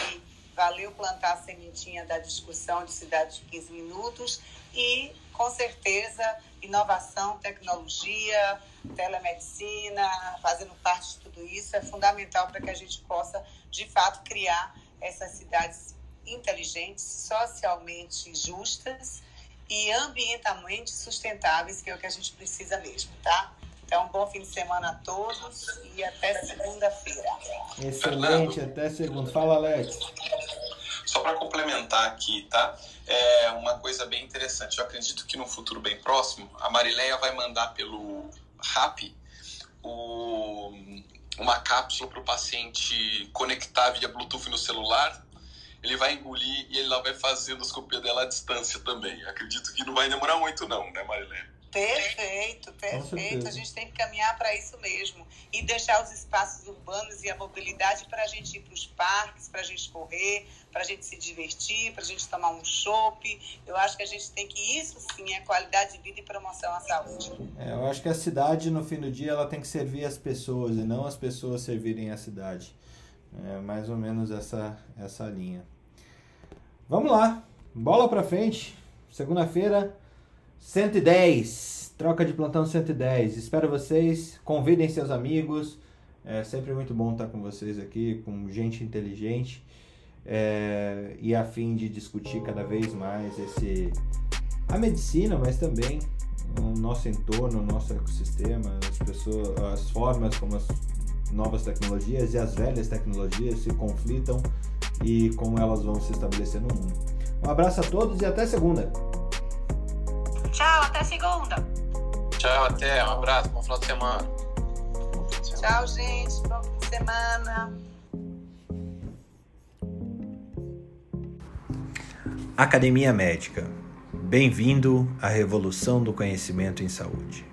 [SPEAKER 2] valeu plantar a sementinha da discussão de cidade de 15 minutos e, com certeza, inovação, tecnologia, telemedicina, fazendo parte de tudo isso, é fundamental para que a gente possa, de fato, criar essas cidades inteligentes, socialmente justas e ambientalmente sustentáveis, que é o que a gente precisa mesmo, tá? Então, um bom fim de semana a todos e até segunda-feira.
[SPEAKER 1] Excelente, Fernando, até segunda. Fala, Alex.
[SPEAKER 3] Só para complementar aqui, tá? É uma coisa bem interessante. Eu acredito que no futuro bem próximo, a Marileia vai mandar pelo RAP o, uma cápsula para o paciente conectar via Bluetooth no celular ele vai engolir e ele lá vai fazer a endoscopia dela à distância também. Acredito que não vai demorar muito não, né, Marilene?
[SPEAKER 2] Perfeito, perfeito. A gente tem que caminhar para isso mesmo. E deixar os espaços urbanos e a mobilidade para a gente ir para os parques, para a gente correr, para a gente se divertir, para a gente tomar um chopp. Eu acho que a gente tem que, isso sim, é qualidade de vida e promoção à saúde.
[SPEAKER 1] É, eu acho que a cidade, no fim do dia, ela tem que servir as pessoas e não as pessoas servirem a cidade. É mais ou menos essa, essa linha. Vamos lá, bola pra frente. Segunda-feira, 110. Troca de plantão 110. Espero vocês. Convidem seus amigos. É sempre muito bom estar com vocês aqui, com gente inteligente é, e a fim de discutir cada vez mais esse a medicina, mas também o nosso entorno, o nosso ecossistema, as pessoas, as formas como as novas tecnologias e as velhas tecnologias se conflitam e como elas vão se estabelecer no mundo. Um abraço a todos e até segunda.
[SPEAKER 7] Tchau, até segunda.
[SPEAKER 11] Tchau, até. Um abraço, bom final de semana.
[SPEAKER 2] Tchau, gente. Bom fim de semana.
[SPEAKER 1] Academia Médica. Bem-vindo à revolução do conhecimento em saúde.